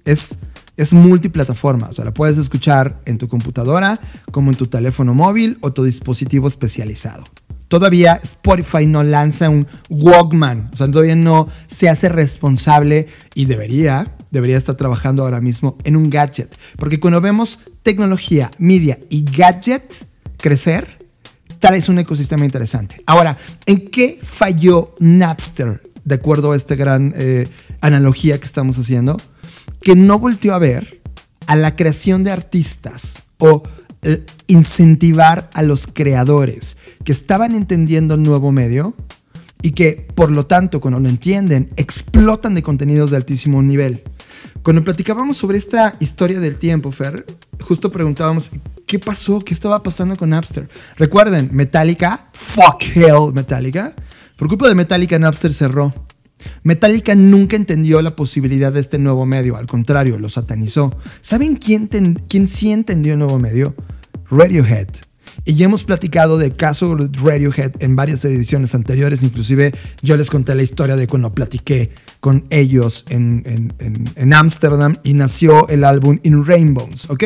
es es multiplataforma, o sea, la puedes escuchar en tu computadora, como en tu teléfono móvil o tu dispositivo especializado. Todavía Spotify no lanza un Walkman, o sea, todavía no se hace responsable y debería, debería estar trabajando ahora mismo en un gadget, porque cuando vemos tecnología, media y gadget crecer, traes un ecosistema interesante. Ahora, ¿en qué falló Napster, de acuerdo a esta gran eh, analogía que estamos haciendo? Que no volteó a ver a la creación de artistas o eh, incentivar a los creadores que estaban entendiendo el nuevo medio y que por lo tanto cuando lo entienden explotan de contenidos de altísimo nivel. Cuando platicábamos sobre esta historia del tiempo, Fer, justo preguntábamos qué pasó, qué estaba pasando con Napster. Recuerden, Metallica, fuck hell Metallica, por culpa de Metallica Napster cerró. Metallica nunca entendió la posibilidad de este nuevo medio, al contrario, lo satanizó. ¿Saben quién, quién sí entendió el nuevo medio? Radiohead. Y ya hemos platicado del caso Radiohead en varias ediciones anteriores, inclusive yo les conté la historia de cuando platiqué con ellos en Ámsterdam y nació el álbum In Rainbows, ¿ok?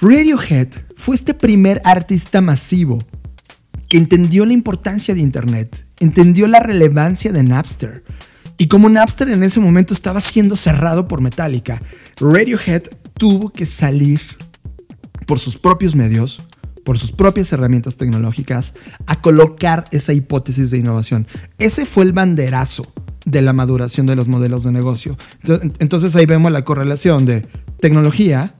Radiohead fue este primer artista masivo que entendió la importancia de Internet, entendió la relevancia de Napster. Y como Napster en ese momento estaba siendo cerrado por Metallica, Radiohead tuvo que salir por sus propios medios, por sus propias herramientas tecnológicas, a colocar esa hipótesis de innovación. Ese fue el banderazo de la maduración de los modelos de negocio. Entonces ahí vemos la correlación de tecnología,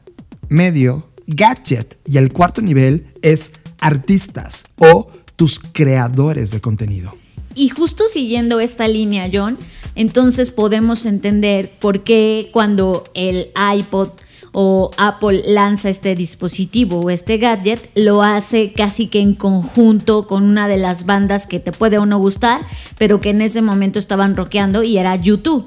medio, gadget y el cuarto nivel es artistas o tus creadores de contenido. Y justo siguiendo esta línea, John, entonces podemos entender por qué cuando el iPod o Apple lanza este dispositivo o este gadget, lo hace casi que en conjunto con una de las bandas que te puede o no gustar, pero que en ese momento estaban rockeando y era YouTube.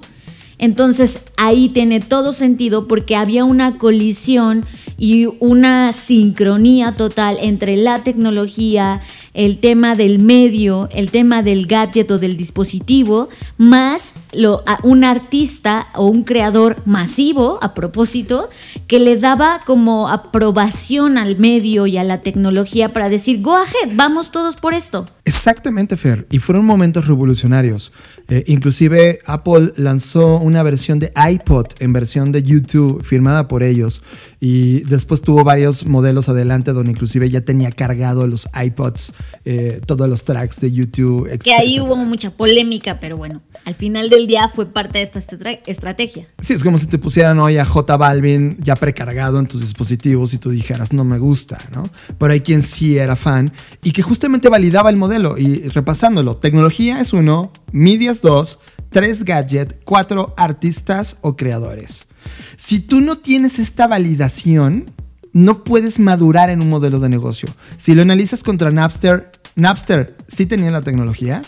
Entonces ahí tiene todo sentido porque había una colisión y una sincronía total entre la tecnología, el tema del medio, el tema del gadget o del dispositivo, más lo, un artista o un creador masivo, a propósito, que le daba como aprobación al medio y a la tecnología para decir, go ahead, vamos todos por esto. Exactamente, Fer. Y fueron momentos revolucionarios. Eh, inclusive Apple lanzó una versión de iPod en versión de YouTube firmada por ellos. Y después tuvo varios modelos adelante donde inclusive ya tenía cargado los iPods, eh, todos los tracks de YouTube. Etc, que ahí hubo mucha polémica, pero bueno, al final del día fue parte de esta estrategia. Sí, es como si te pusieran hoy a J Balvin ya precargado en tus dispositivos y tú dijeras, no me gusta, ¿no? Pero hay quien sí era fan y que justamente validaba el modelo. Y repasándolo, tecnología es uno, medias dos, tres gadgets, cuatro artistas o creadores. Si tú no tienes esta validación, no puedes madurar en un modelo de negocio. Si lo analizas contra Napster, Napster sí tenía la tecnología,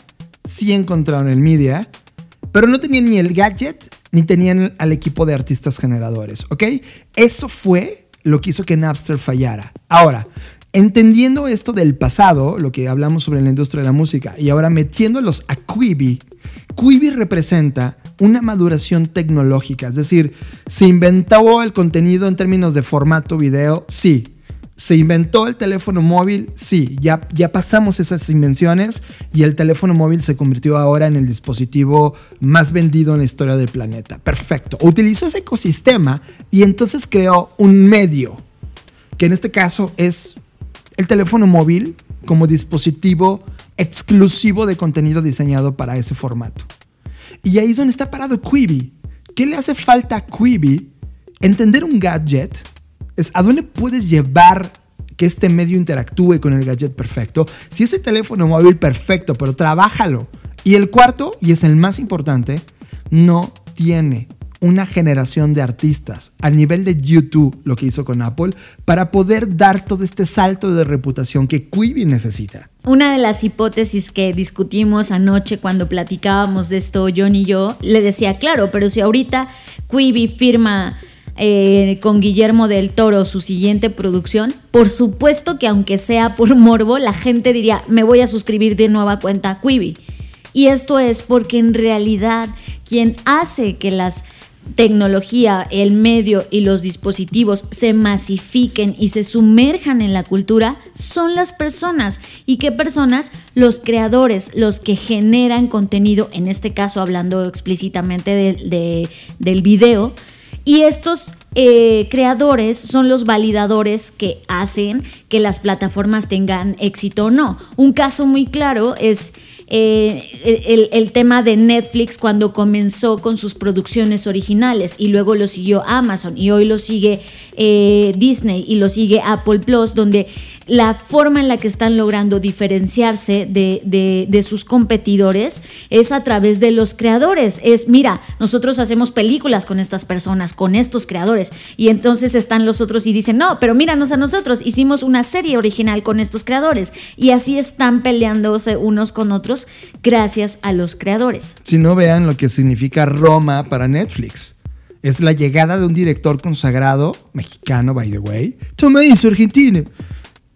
sí encontraron el media, pero no tenían ni el gadget ni tenían al equipo de artistas generadores, ¿ok? Eso fue lo que hizo que Napster fallara. Ahora, entendiendo esto del pasado, lo que hablamos sobre la industria de la música, y ahora metiéndolos a Quibi, Quibi representa una maduración tecnológica, es decir, se inventó el contenido en términos de formato video, sí. ¿Se inventó el teléfono móvil? Sí, ya, ya pasamos esas invenciones y el teléfono móvil se convirtió ahora en el dispositivo más vendido en la historia del planeta. Perfecto. Utilizó ese ecosistema y entonces creó un medio, que en este caso es el teléfono móvil como dispositivo exclusivo de contenido diseñado para ese formato. Y ahí es donde está parado Quibi. ¿Qué le hace falta a Quibi? Entender un gadget es a dónde puedes llevar que este medio interactúe con el gadget perfecto. Si ese teléfono móvil perfecto, pero trabájalo. Y el cuarto, y es el más importante, no tiene una generación de artistas al nivel de YouTube, lo que hizo con Apple, para poder dar todo este salto de reputación que Quibi necesita. Una de las hipótesis que discutimos anoche cuando platicábamos de esto, John y yo, le decía, claro, pero si ahorita Quibi firma eh, con Guillermo del Toro su siguiente producción, por supuesto que aunque sea por morbo, la gente diría, me voy a suscribir de nueva cuenta a Quibi. Y esto es porque en realidad quien hace que las tecnología, el medio y los dispositivos se masifiquen y se sumerjan en la cultura son las personas. ¿Y qué personas? Los creadores, los que generan contenido, en este caso hablando explícitamente del video. Y estos eh, creadores son los validadores que hacen que las plataformas tengan éxito o no. Un caso muy claro es eh, el, tema de Netflix cuando comenzó con sus producciones originales y luego lo siguió Amazon y hoy lo sigue eh, Disney y lo sigue Apple Plus, donde la forma en la que están logrando diferenciarse de, sus competidores es a través de los creadores. Es, mira, nosotros hacemos películas con estas personas, con estos creadores. Y entonces están los otros y dicen, no, pero míranos a nosotros, hicimos una serie original con estos creadores. Y así están peleándose unos con otros gracias a los creadores. Si no vean lo que significa Roma para Netflix. Es la llegada de un director consagrado, mexicano, by the way. Toma eso, argentino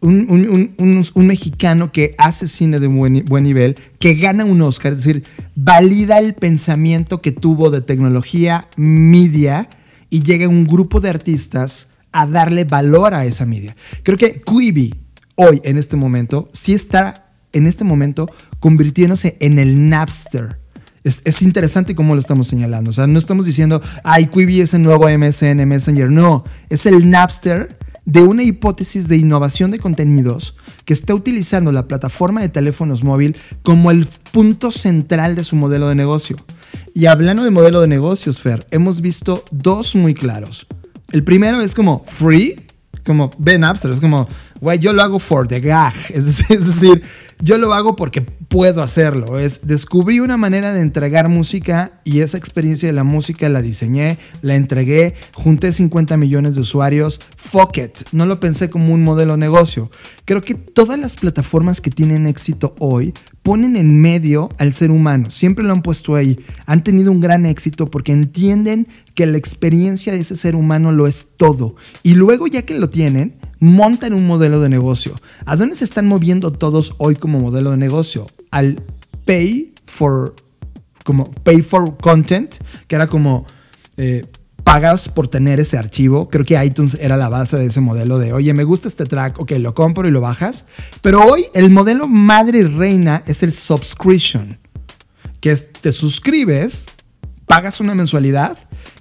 un, mexicano que hace cine de buen, buen, nivel, que gana un Oscar, es decir, valida el pensamiento que tuvo de tecnología, media, y llega un grupo de artistas a darle valor a esa media. Creo que Quibi, hoy, en este momento, sí está, en este momento, convirtiéndose en el Napster. Es, es, interesante cómo lo estamos señalando. O sea, no estamos diciendo, ay, Quibi es el nuevo MSN, Messenger. No, es el Napster de una hipótesis de innovación de contenidos que está utilizando la plataforma de teléfonos móvil como el punto central de su modelo de negocio. Y hablando de modelo de negocios, Fer, hemos visto dos muy claros. El primero es como free, como Ben Napster, es como, güey, yo lo hago for the gag. Es decir, yo lo hago porque puedo hacerlo. Es descubrí una manera de entregar música y esa experiencia de la música la diseñé, la entregué, junté 50 millones de usuarios. Fuck it. No lo pensé como un modelo de negocio. Creo que todas las plataformas que tienen éxito hoy ponen en medio al ser humano. Siempre lo han puesto ahí. Han tenido un gran éxito porque entienden que la experiencia de ese ser humano lo es todo. Y luego ya que lo tienen, montan un modelo de negocio. ¿A dónde se están moviendo todos hoy como modelo de negocio? Al pay for, como pay for content, que era como eh, pagas por tener ese archivo. Creo que iTunes era la base de ese modelo de, oye, me gusta este track, ok, lo compro y lo bajas. Pero hoy el modelo madre reina es el subscription, que es te suscribes, pagas una mensualidad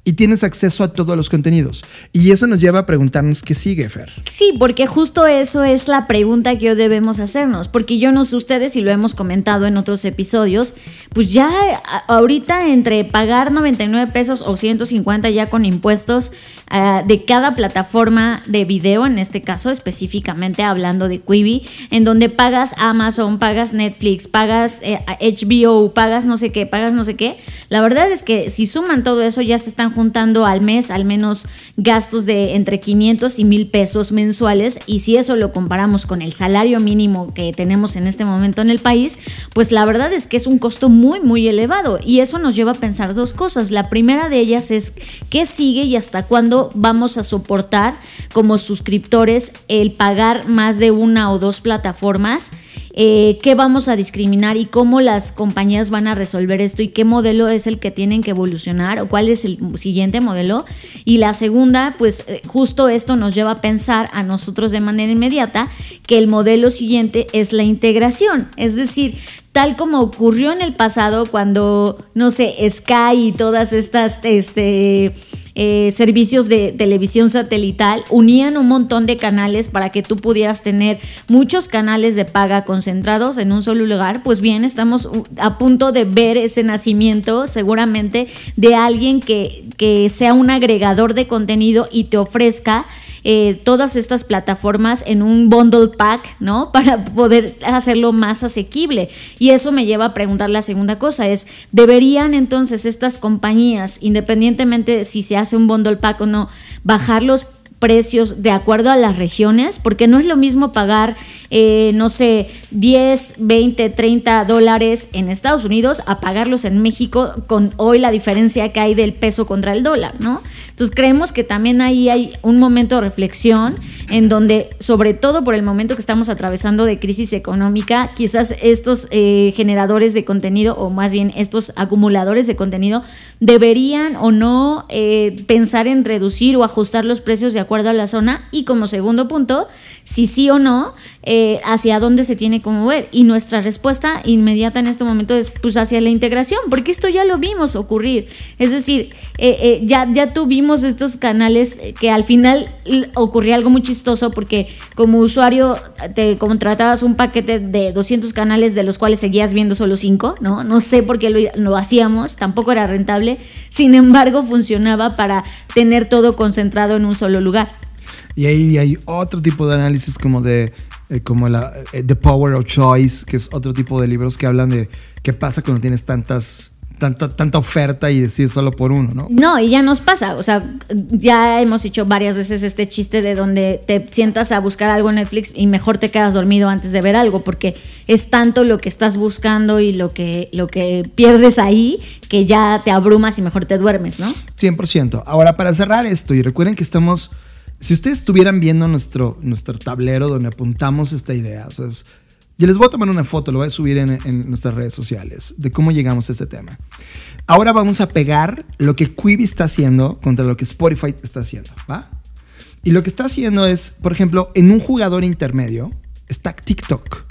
y tienes acceso a todos los contenidos. Y eso nos lleva a preguntarnos qué sigue, Fer. Sí, porque justo eso es la pregunta que hoy debemos hacernos, porque yo no sé ustedes y lo hemos comentado en otros episodios, pues ya ahorita entre pagar 99 pesos o 150 ya con impuestos uh, de cada plataforma de video, en este caso específicamente hablando de Quibi, en donde pagas Amazon, pagas Netflix, pagas eh, HBO, pagas no sé qué, pagas no sé qué, la verdad es que si suman todo eso ya se están juntando al mes al menos gastos de entre 500 y 1000 pesos mensuales. Y si eso lo comparamos con el salario mínimo que tenemos en este momento en el país, pues la verdad es que es un costo muy muy elevado. Y eso nos lleva a pensar dos cosas. La primera de ellas es qué sigue y hasta cuándo vamos a soportar como suscriptores el pagar más de una o dos plataformas eh, qué vamos a discriminar y cómo las compañías van a resolver esto y qué modelo es el que tienen que evolucionar o cuál es el siguiente modelo. Y la segunda, pues eh, justo esto nos lleva a pensar a nosotros de manera inmediata que el modelo siguiente es la integración, es decir, tal como ocurrió en el pasado cuando, no sé, Sky y todas estas, este eh, servicios de televisión satelital unían un montón de canales para que tú pudieras tener muchos canales de paga concentrados en un solo lugar, pues bien, estamos a punto de ver ese nacimiento seguramente de alguien que, que sea un agregador de contenido y te ofrezca eh, todas estas plataformas en un bundle pack, ¿no? Para poder hacerlo más asequible. Y eso me lleva a preguntar la segunda cosa, es, ¿deberían entonces estas compañías, independientemente de si se hace un bundle pack o no, bajar los precios de acuerdo a las regiones, porque no es lo mismo pagar, eh, no sé, 10, 20, 30 dólares en Estados Unidos a pagarlos en México con hoy la diferencia que hay del peso contra el dólar, ¿no? Entonces creemos que también ahí hay un momento de reflexión en donde, sobre todo por el momento que estamos atravesando de crisis económica, quizás estos eh, generadores de contenido, o más bien estos acumuladores de contenido, deberían o no eh, pensar en reducir o ajustar los precios de acuerdo a la zona. Y como segundo punto, si sí o no, eh, hacia dónde se tiene que mover. Y nuestra respuesta inmediata en este momento es pues hacia la integración, porque esto ya lo vimos ocurrir. Es decir, ya, ya tuvimos estos canales que al final ocurría algo muy chistoso porque como usuario te contratabas un paquete de 200 canales de los cuales seguías viendo solo 5, ¿no? No sé por qué lo, hacíamos, tampoco era rentable, sin embargo funcionaba para tener todo concentrado en un solo lugar. Y ahí hay otro tipo de análisis como de eh, como la, eh, The Power of Choice, que es otro tipo de libros que hablan de qué pasa cuando tienes tantas Tanta, tanta oferta y decides solo por uno, ¿no? No, y ya nos pasa. O sea, ya hemos hecho varias veces este chiste de donde te sientas a buscar algo en Netflix y mejor te quedas dormido antes de ver algo, porque es tanto lo que estás buscando y lo que, lo que pierdes ahí que ya te abrumas y mejor te duermes, ¿no? 100%. Ahora, para cerrar esto, y recuerden que estamos si ustedes estuvieran viendo nuestro, nuestro tablero donde apuntamos esta idea, o sea, yo les voy a tomar una foto, lo voy a subir en, en, nuestras redes sociales, de cómo llegamos a este tema. Ahora vamos a pegar lo que Quibi está haciendo contra lo que Spotify está haciendo, ¿va? Y lo que está haciendo es, por ejemplo, en un jugador intermedio está TikTok.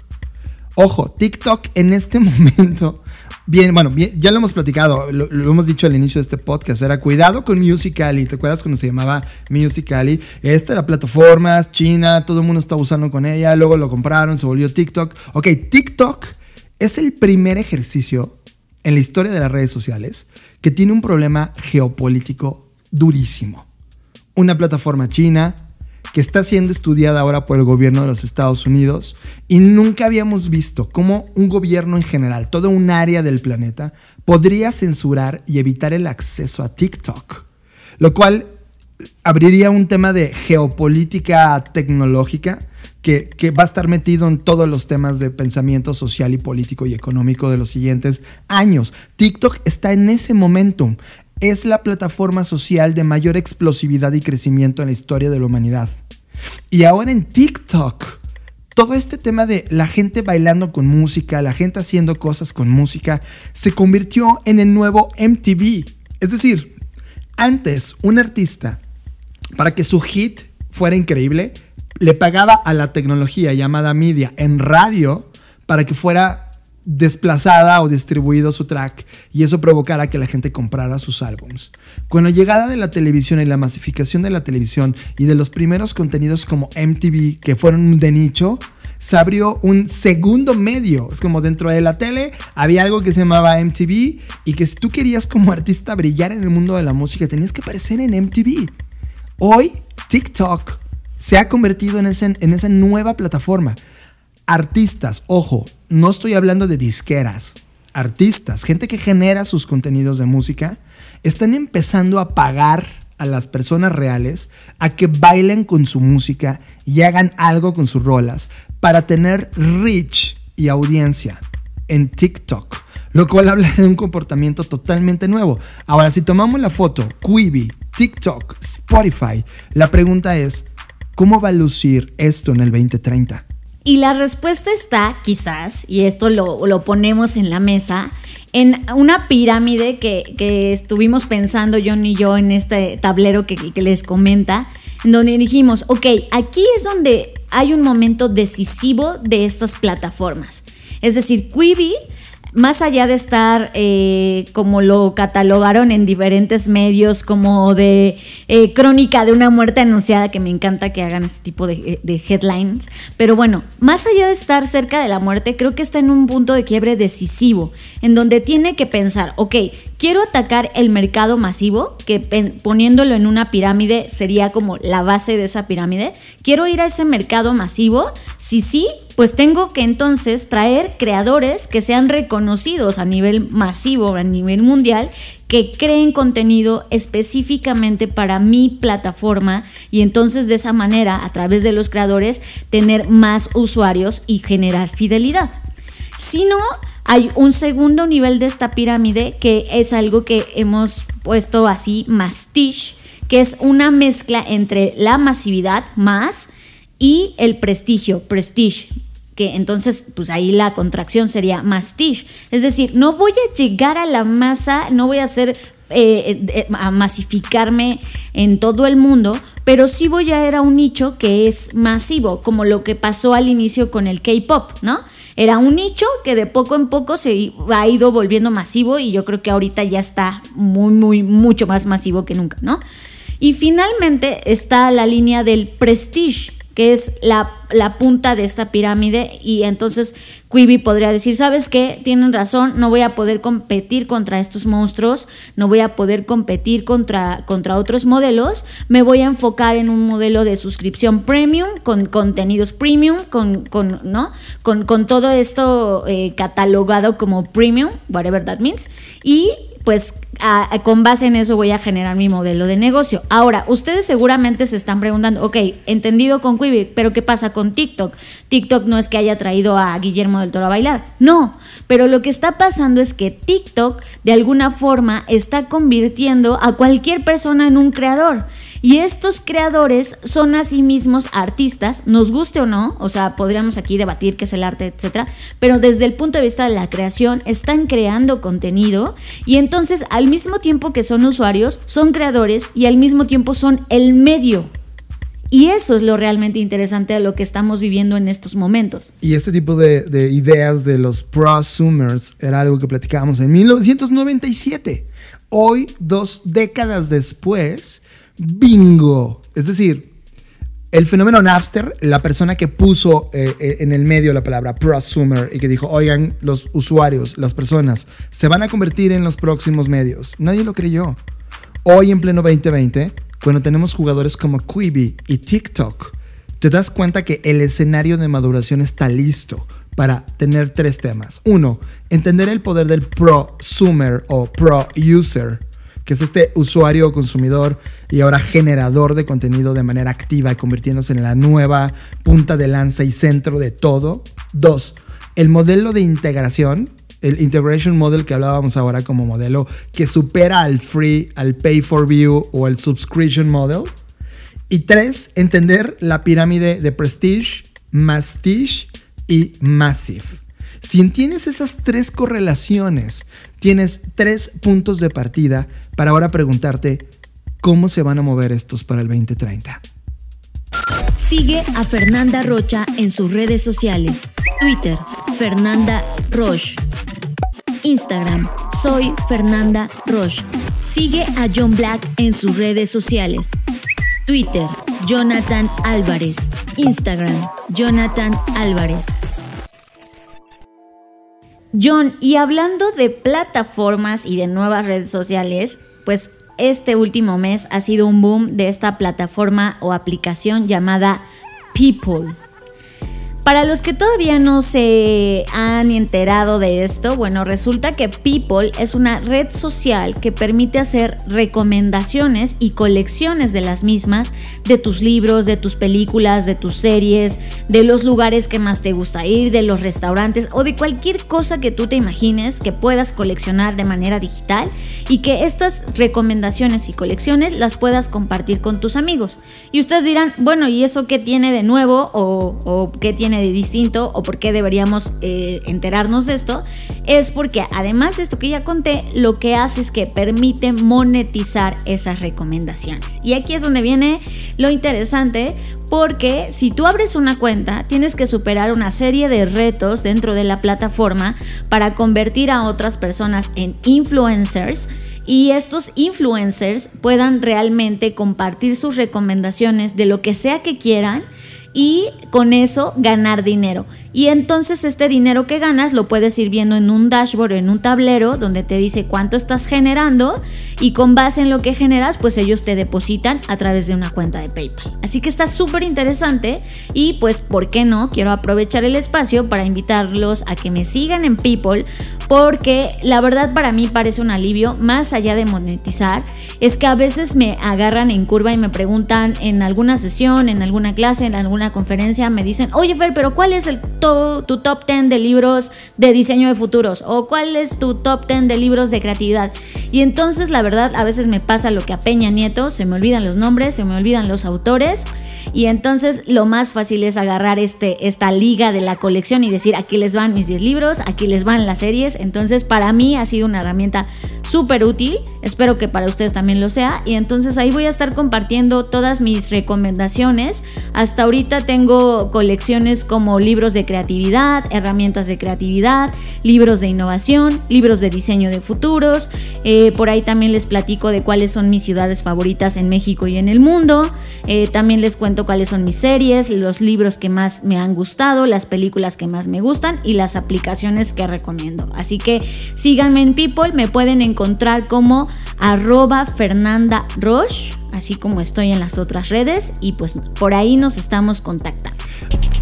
Ojo, TikTok en este momento Bien, bueno, ya lo hemos platicado, lo, hemos dicho al inicio de este podcast, era cuidado con Musical.ly, ¿te acuerdas cuando se llamaba Musical.ly? Esta era plataforma, China, todo el mundo estaba usando con ella, luego lo compraron, se volvió TikTok. Ok, TikTok es el primer ejercicio en la historia de las redes sociales que tiene un problema geopolítico durísimo. Una plataforma china, que está siendo estudiada ahora por el gobierno de los Estados Unidos y nunca habíamos visto cómo un gobierno en general, todo un área del planeta, podría censurar y evitar el acceso a TikTok. Lo cual abriría un tema de geopolítica tecnológica que, va a estar metido en todos los temas de pensamiento social y político y económico de los siguientes años. TikTok está en ese momentum. Es la plataforma social de mayor explosividad y crecimiento en la historia de la humanidad. Y ahora en TikTok, todo este tema de la gente bailando con música, la gente haciendo cosas con música, se convirtió en el nuevo MTV. Es decir, antes un artista, para que su hit fuera increíble, le pagaba a la tecnología llamada media en radio para que fuera desplazada o distribuido su track y eso provocara que la gente comprara sus álbums. Con la llegada de la televisión y la masificación de la televisión y de los primeros contenidos como MTV que fueron de nicho, se abrió un segundo medio. Es como dentro de la tele había algo que se llamaba MTV y que si tú querías como artista brillar en el mundo de la música tenías que aparecer en MTV. Hoy TikTok se ha convertido en, en esa nueva plataforma artistas, ojo, no estoy hablando de disqueras, artistas, gente que genera sus contenidos de música, están empezando a pagar a las personas reales a que bailen con su música y hagan algo con sus rolas para tener reach y audiencia en TikTok, lo cual habla de un comportamiento totalmente nuevo. Ahora, si tomamos la foto, Quibi, TikTok, Spotify, la pregunta es, ¿cómo va a lucir esto en el 2030? Y la respuesta está, quizás, y esto lo, ponemos en la mesa, en una pirámide que, estuvimos pensando John y yo en este tablero que, que les comenta, en donde dijimos, ok, aquí es donde hay un momento decisivo de estas plataformas. Es decir, Quibi más allá de estar eh, como lo catalogaron en diferentes medios como de eh, crónica de una muerte anunciada, que me encanta que hagan este tipo de, de, headlines, pero bueno, más allá de estar cerca de la muerte, creo que está en un punto de quiebre decisivo, en donde tiene que pensar, ok, quiero atacar el mercado masivo, que poniéndolo en una pirámide sería como la base de esa pirámide, quiero ir a ese mercado masivo, si sí, pues tengo que entonces traer creadores que sean reconocidos a nivel masivo, a nivel mundial, que creen contenido específicamente para mi plataforma y entonces de esa manera, a través de los creadores, tener más usuarios y generar fidelidad. Si no, hay un segundo nivel de esta pirámide que es algo que hemos puesto así, mastiche, que es una mezcla entre la masividad más y el prestigio, prestige, que entonces pues ahí la contracción sería mastige. Es decir, no voy a llegar a la masa, no voy a hacer eh, eh, a masificarme en todo el mundo, pero sí voy a ir a un nicho que es masivo, como lo que pasó al inicio con el K-pop, ¿no? Era un nicho que de poco en poco se ha ido volviendo masivo y yo creo que ahorita ya está muy, muy, mucho más masivo que nunca, ¿no? Y finalmente está la línea del prestige, que es la, punta de esta pirámide y entonces Quibi podría decir, ¿sabes qué? Tienen razón, no voy a poder competir contra estos monstruos, no voy a poder competir contra, contra otros modelos, me voy a enfocar en un modelo de suscripción premium, con contenidos premium, con, con ¿no? Con, con, todo esto eh, catalogado como premium, whatever that means, y pues con base en eso voy a generar mi modelo de negocio. Ahora, ustedes seguramente se están preguntando, ok, entendido con Quibi, pero ¿qué pasa con TikTok? TikTok no es que haya traído a Guillermo del Toro a bailar, no, pero lo que está pasando es que TikTok de alguna forma está convirtiendo a cualquier persona en un creador. Y estos creadores son a sí mismos artistas, nos guste o no, o sea, podríamos aquí debatir qué es el arte, etcétera, pero desde el punto de vista de la creación están creando contenido y entonces al mismo tiempo que son usuarios, son creadores y al mismo tiempo son el medio y eso es lo realmente interesante de lo que estamos viviendo en estos momentos. Y este tipo de, de, ideas de los prosumers era algo que platicábamos en 1997. Hoy, dos décadas después, bingo. Es decir, el fenómeno Napster, la persona que puso eh, eh, en el medio la palabra prosumer y que dijo, oigan, los usuarios, las personas, se van a convertir en los próximos medios. Nadie lo creyó. Hoy en pleno 2020, cuando tenemos jugadores como Quibi y TikTok, te das cuenta que el escenario de maduración está listo para tener tres temas. Uno, entender el poder del prosumer o pro-user que es este usuario consumidor y ahora generador de contenido de manera activa convirtiéndose en la nueva punta de lanza y centro de todo. Dos, el modelo de integración, el integration model que hablábamos ahora como modelo que supera al free, al pay for view o el subscription model. Y tres, entender la pirámide de prestige, mastige y massive. Si entiendes esas tres correlaciones, tienes tres puntos de partida para ahora preguntarte cómo se van a mover estos para el 2030. Sigue a Fernanda Rocha en sus redes sociales. Twitter, Fernanda Roche. Instagram, soy Fernanda Roche. Sigue a John Black en sus redes sociales. Twitter, Jonathan Álvarez. Instagram, Jonathan Álvarez. John, y hablando de plataformas y de nuevas redes sociales, pues este último mes ha sido un boom de esta plataforma o aplicación llamada People. Para los que todavía no se han enterado de esto, bueno, resulta que People es una red social que permite hacer recomendaciones y colecciones de las mismas, de tus libros, de tus películas, de tus series, de los lugares que más te gusta ir, de los restaurantes o de cualquier cosa que tú te imagines que puedas coleccionar de manera digital y que estas recomendaciones y colecciones las puedas compartir con tus amigos. Y ustedes dirán, bueno, ¿y eso qué tiene de nuevo o, qué tiene de distinto o por qué deberíamos eh, enterarnos de esto, es porque además de esto que ya conté, lo que hace es que permite monetizar esas recomendaciones. Y aquí es donde viene lo interesante porque si tú abres una cuenta, tienes que superar una serie de retos dentro de la plataforma para convertir a otras personas en influencers y estos influencers puedan realmente compartir sus recomendaciones de lo que sea que quieran y con eso ganar dinero. Y entonces este dinero que ganas lo puedes ir viendo en un dashboard, en un tablero donde te dice cuánto estás generando y con base en lo que generas, pues ellos te depositan a través de una cuenta de PayPal. Así que está súper interesante y pues, ¿por qué no? Quiero aprovechar el espacio para invitarlos a que me sigan en People porque la verdad para mí parece un alivio, más allá de monetizar, es que a veces me agarran en curva y me preguntan en alguna sesión, en alguna clase, en alguna conferencia, me dicen, oye Fer, pero ¿cuál es el tu top 10 de libros de diseño de futuros? ¿O cuál es tu top 10 de libros de creatividad? Y entonces la verdad a veces me pasa lo que a Peña Nieto, se me olvidan los nombres, se me olvidan los autores y entonces lo más fácil es agarrar este, esta liga de la colección y decir, aquí les van mis 10 libros, aquí les van las series. Entonces para mí ha sido una herramienta súper útil, espero que para ustedes también lo sea. Y entonces ahí voy a estar compartiendo todas mis recomendaciones. Hasta ahorita tengo colecciones como libros de creatividad, herramientas de creatividad, libros de innovación, libros de diseño de futuros. Eh, por ahí también les platico de cuáles son mis ciudades favoritas en México y en el mundo. Eh, también les cuento cuáles son mis series, los libros que más me han gustado, las películas que más me gustan y las aplicaciones que recomiendo. Así que síganme en People, me pueden encontrar como arroba Fernanda Roche, así como estoy en las otras redes y pues por ahí nos estamos contactando.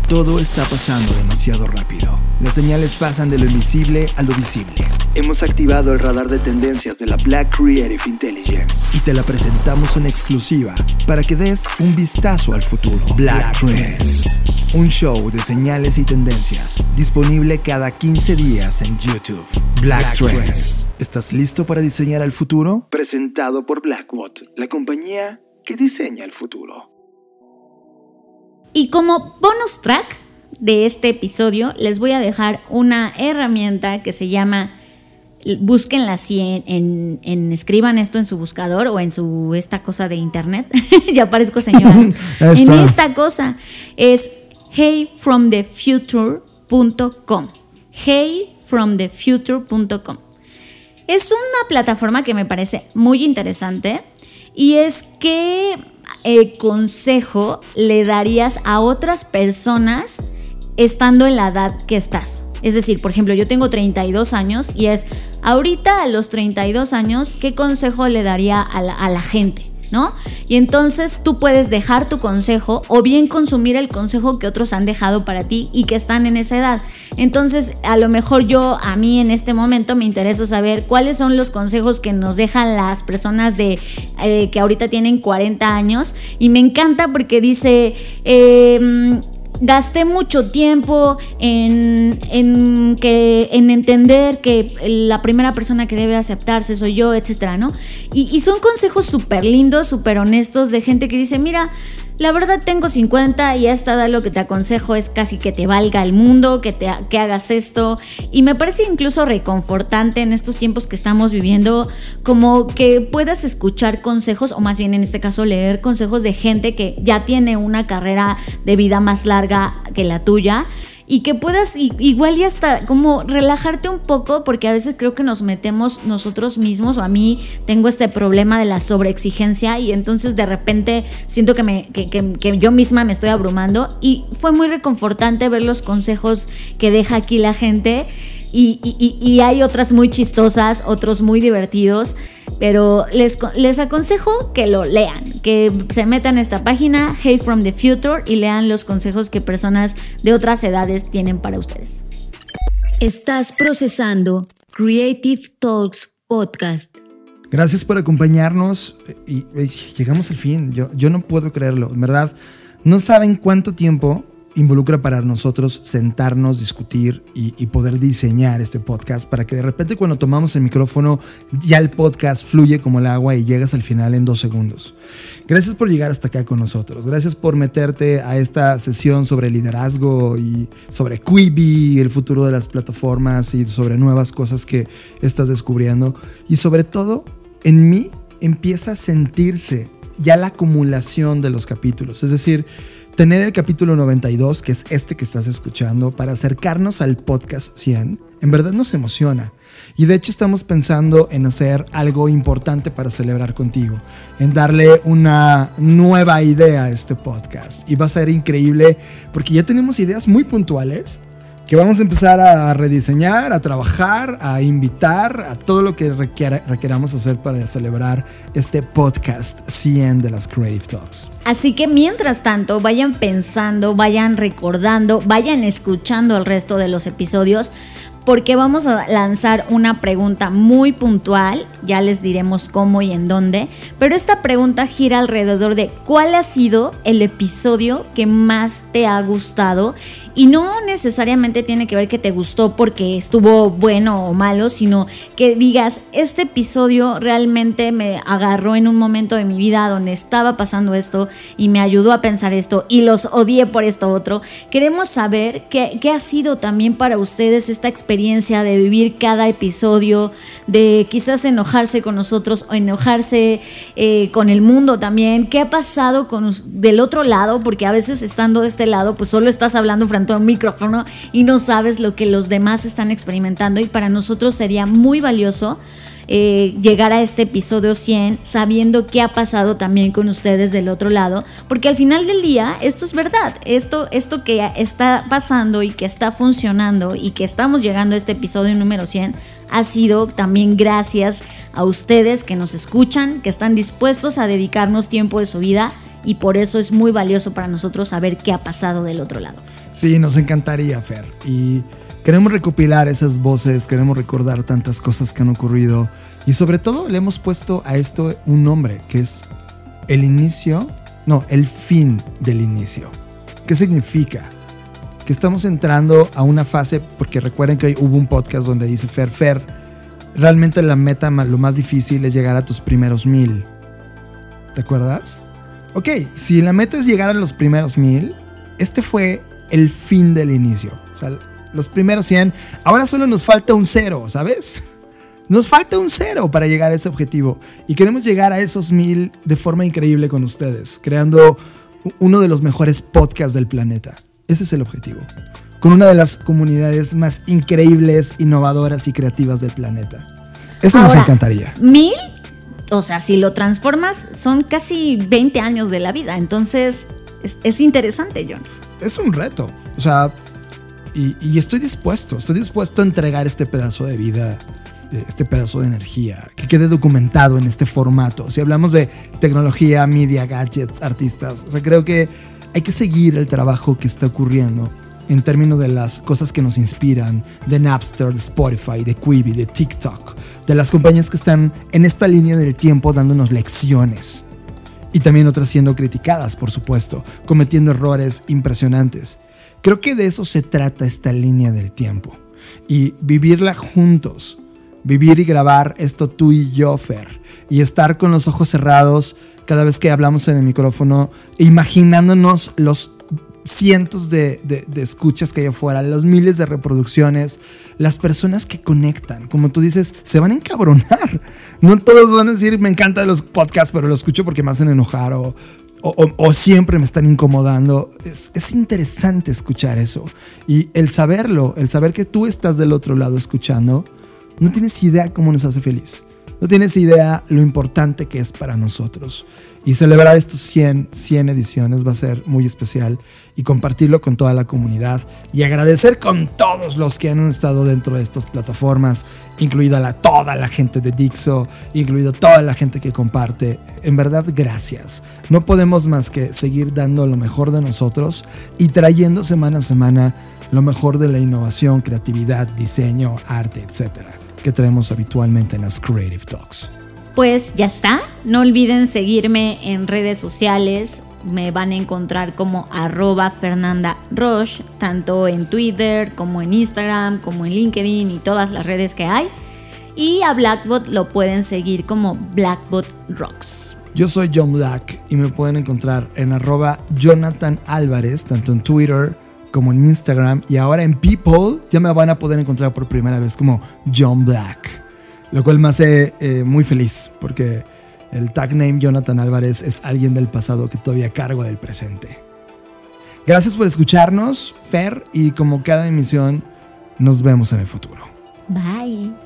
Todo está pasando demasiado rápido. Las señales pasan de lo invisible a lo visible. Hemos activado el radar de tendencias de la Black Creative Intelligence y te la presentamos en exclusiva para que des un vistazo al futuro. Black Trends, un show de señales y tendencias disponible cada 15 días en YouTube. Black, Trends. ¿Estás listo para diseñar el futuro? Presentado por Blackbot, la compañía que diseña el futuro. Y como bonus track de este episodio, les voy a dejar una herramienta que se llama búsquenla así en, en, escriban esto en su buscador o en su esta cosa de internet. ya parezco señora. en esta cosa es heyfromthefuture.com. heyfromthefuture.com. Es una plataforma que me parece muy interesante y es que el consejo le darías a otras personas estando en la edad que estás? Es decir, por ejemplo, yo tengo 32 años y es, ahorita a los 32 años, ¿qué consejo le daría a la, gente? ¿No? Y entonces tú puedes dejar tu consejo o bien consumir el consejo que otros han dejado para ti y que están en esa edad. Entonces, a lo mejor yo, a mí en este momento me interesa saber cuáles son los consejos que nos dejan las personas de eh, que ahorita tienen 40 años. Y me encanta porque dice, eh, gasté mucho tiempo en, que, en entender que la primera persona que debe aceptarse soy yo, etcétera, ¿no? Y, y son consejos súper lindos, súper honestos de gente que dice, mira, la verdad tengo 50 y a esta lo que te aconsejo es casi que te valga el mundo, que, te, que hagas esto. Y me parece incluso reconfortante en estos tiempos que estamos viviendo, como que puedas escuchar consejos, o más bien en este caso leer consejos de gente que ya tiene una carrera de vida más larga que la tuya y que puedas igual y hasta como relajarte un poco porque a veces creo que nos metemos nosotros mismos o a mí tengo este problema de la sobreexigencia y entonces de repente siento que, me, que, que yo misma me estoy abrumando y fue muy reconfortante ver los consejos que deja aquí la gente y, hay otras muy chistosas, otros muy divertidos, pero les, les aconsejo que lo lean, que se metan a esta página, Hey From the Future, y lean los consejos que personas de otras edades tienen para ustedes. Estás procesando Creative Talks Podcast. Gracias por acompañarnos y, llegamos al fin. Yo, yo no puedo creerlo, en verdad. No saben cuánto tiempo involucra para nosotros sentarnos, discutir y, poder diseñar este podcast para que de repente cuando tomamos el micrófono ya el podcast fluye como el agua y llegas al final en dos segundos. Gracias por llegar hasta acá con nosotros. Gracias por meterte a esta sesión sobre liderazgo y sobre Quibi, el futuro de las plataformas y sobre nuevas cosas que estás descubriendo. Y sobre todo, en mí empieza a sentirse ya la acumulación de los capítulos. Es decir, tener el capítulo 92, que es este que estás escuchando, para acercarnos al podcast 100, en verdad nos emociona. Y de hecho estamos pensando en hacer algo importante para celebrar contigo, en darle una nueva idea a este podcast. Y va a ser increíble porque ya tenemos ideas muy puntuales que vamos a empezar a rediseñar, a trabajar, a invitar a todo lo que requeramos hacer para celebrar este podcast 100 de las Creative Talks. Así que mientras tanto, vayan pensando, vayan recordando, vayan escuchando el resto de los episodios porque vamos a lanzar una pregunta muy puntual, ya les diremos cómo y en dónde, pero esta pregunta gira alrededor de cuál ha sido el episodio que más te ha gustado y no necesariamente tiene que ver que te gustó porque estuvo bueno o malo, sino que digas, este episodio realmente me agarró en un momento de mi vida donde estaba pasando esto y me ayudó a pensar esto y los odié por esto otro. Queremos saber qué, qué ha sido también para ustedes esta experiencia de vivir cada episodio, de quizás enojarse con nosotros o enojarse eh, con el mundo también. ¿Qué ha pasado con, del otro lado? Porque a veces estando de este lado, pues solo estás hablando frente a un micrófono y no sabes lo que los demás están experimentando y para nosotros sería muy valioso eh, llegar a este episodio 100 sabiendo qué ha pasado también con ustedes del otro lado, porque al final del día esto es verdad, esto, esto que está pasando y que está funcionando y que estamos llegando a este episodio número 100 ha sido también gracias a ustedes que nos escuchan, que están dispuestos a dedicarnos tiempo de su vida y por eso es muy valioso para nosotros saber qué ha pasado del otro lado. Sí, nos encantaría, Fer. Y queremos recopilar esas voces, queremos recordar tantas cosas que han ocurrido. Y sobre todo le hemos puesto a esto un nombre, que es el inicio, no, el fin del inicio. ¿Qué significa? Que estamos entrando a una fase, porque recuerden que hubo un podcast donde dice Fer, Fer, realmente la meta, lo más difícil es llegar a tus primeros mil. ¿Te acuerdas? Ok, si la meta es llegar a los primeros mil, este fue el fin del inicio. O sea, los primeros 100, ahora solo nos falta un cero, ¿sabes? Nos falta un cero para llegar a ese objetivo. Y queremos llegar a esos mil de forma increíble con ustedes, creando uno de los mejores podcasts del planeta. Ese es el objetivo. Con una de las comunidades más increíbles, innovadoras y creativas del planeta. Eso nos encantaría. Mil, o sea, si lo transformas, son casi 20 años de la vida. Entonces, es, es interesante, John es un reto. O sea, y, estoy dispuesto, estoy dispuesto a entregar este pedazo de vida, eh, este pedazo de energía, que quede documentado en este formato. Si hablamos de tecnología, media, gadgets, artistas, o sea, creo que hay que seguir el trabajo que está ocurriendo en términos de las cosas que nos inspiran, de Napster, de Spotify, de Quibi, de TikTok, de las compañías que están en esta línea del tiempo dándonos lecciones y también otras siendo criticadas, por supuesto, cometiendo errores impresionantes. Creo que de eso se trata esta línea del tiempo y vivirla juntos, vivir y grabar esto tú y yo, Fer, y estar con los ojos cerrados cada vez que hablamos en el micrófono, imaginándonos los cientos de, escuchas que hay afuera, los miles de reproducciones, las personas que conectan, como tú dices, se van a encabronar. No todos van a decir, me encantan los podcasts, pero lo escucho porque me hacen enojar o, o, siempre me están incomodando. Es, es, interesante escuchar eso. Y el saberlo, el saber que tú estás del otro lado escuchando, no tienes idea cómo nos hace feliz. No tienes idea lo importante que es para nosotros. Y celebrar estos 100, 100 ediciones va a ser muy especial y compartirlo con toda la comunidad y agradecer con todos los que han estado dentro de estas plataformas, incluida la, toda la gente de Dixo, incluido toda la gente que comparte. En verdad, gracias. No podemos más que seguir dando lo mejor de nosotros y trayendo semana a semana lo mejor de la innovación, creatividad, diseño, arte, etcétera que traemos habitualmente en las Creative Talks. Pues ya está. No olviden seguirme en redes sociales. Me van a encontrar como arroba Fernanda Roche, tanto en Twitter como en Instagram, como en LinkedIn y todas las redes que hay. Y a Blackbot lo pueden seguir como Blackbot Rocks. Yo soy John Black y me pueden encontrar en arroba Jonathan Álvarez, tanto en Twitter como en Instagram y ahora en People ya me van a poder encontrar por primera vez como John Black, lo cual me hace eh, muy feliz porque el tag name Jonathan Álvarez es alguien del pasado que todavía cargo del presente. Gracias por escucharnos, Fer, y como cada emisión, nos vemos en el futuro. Bye.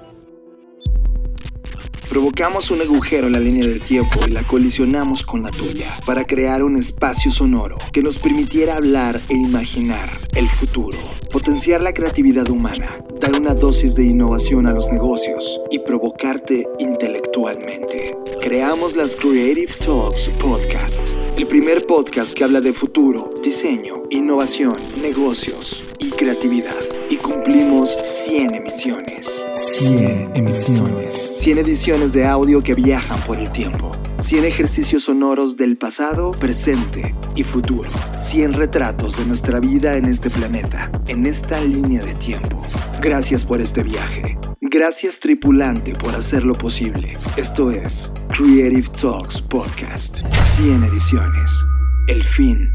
Provocamos un agujero en la línea del tiempo y la colisionamos con la tuya para crear un espacio sonoro que nos permitiera hablar e imaginar el futuro, potenciar la creatividad humana, dar una dosis de innovación a los negocios y provocarte intelectualmente. Creamos las Creative Talks Podcast, el primer podcast que habla de futuro, diseño, innovación, negocios y creatividad y cumplimos 100 emisiones. 100 emisiones. 100 ediciones de audio que viajan por el tiempo. 100 ejercicios sonoros del pasado, presente y futuro. 100 retratos de nuestra vida en este planeta, en esta línea de tiempo. Gracias por este viaje. Gracias tripulante por hacerlo posible. Esto es Creative Talks Podcast. 100 ediciones. El fin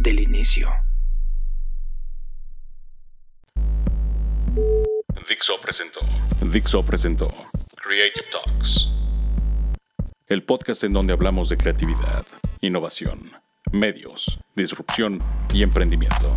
del inicio. Dixo presentó. Dixo presentó Creative Talks. El podcast en donde hablamos de creatividad, innovación, medios, disrupción y emprendimiento.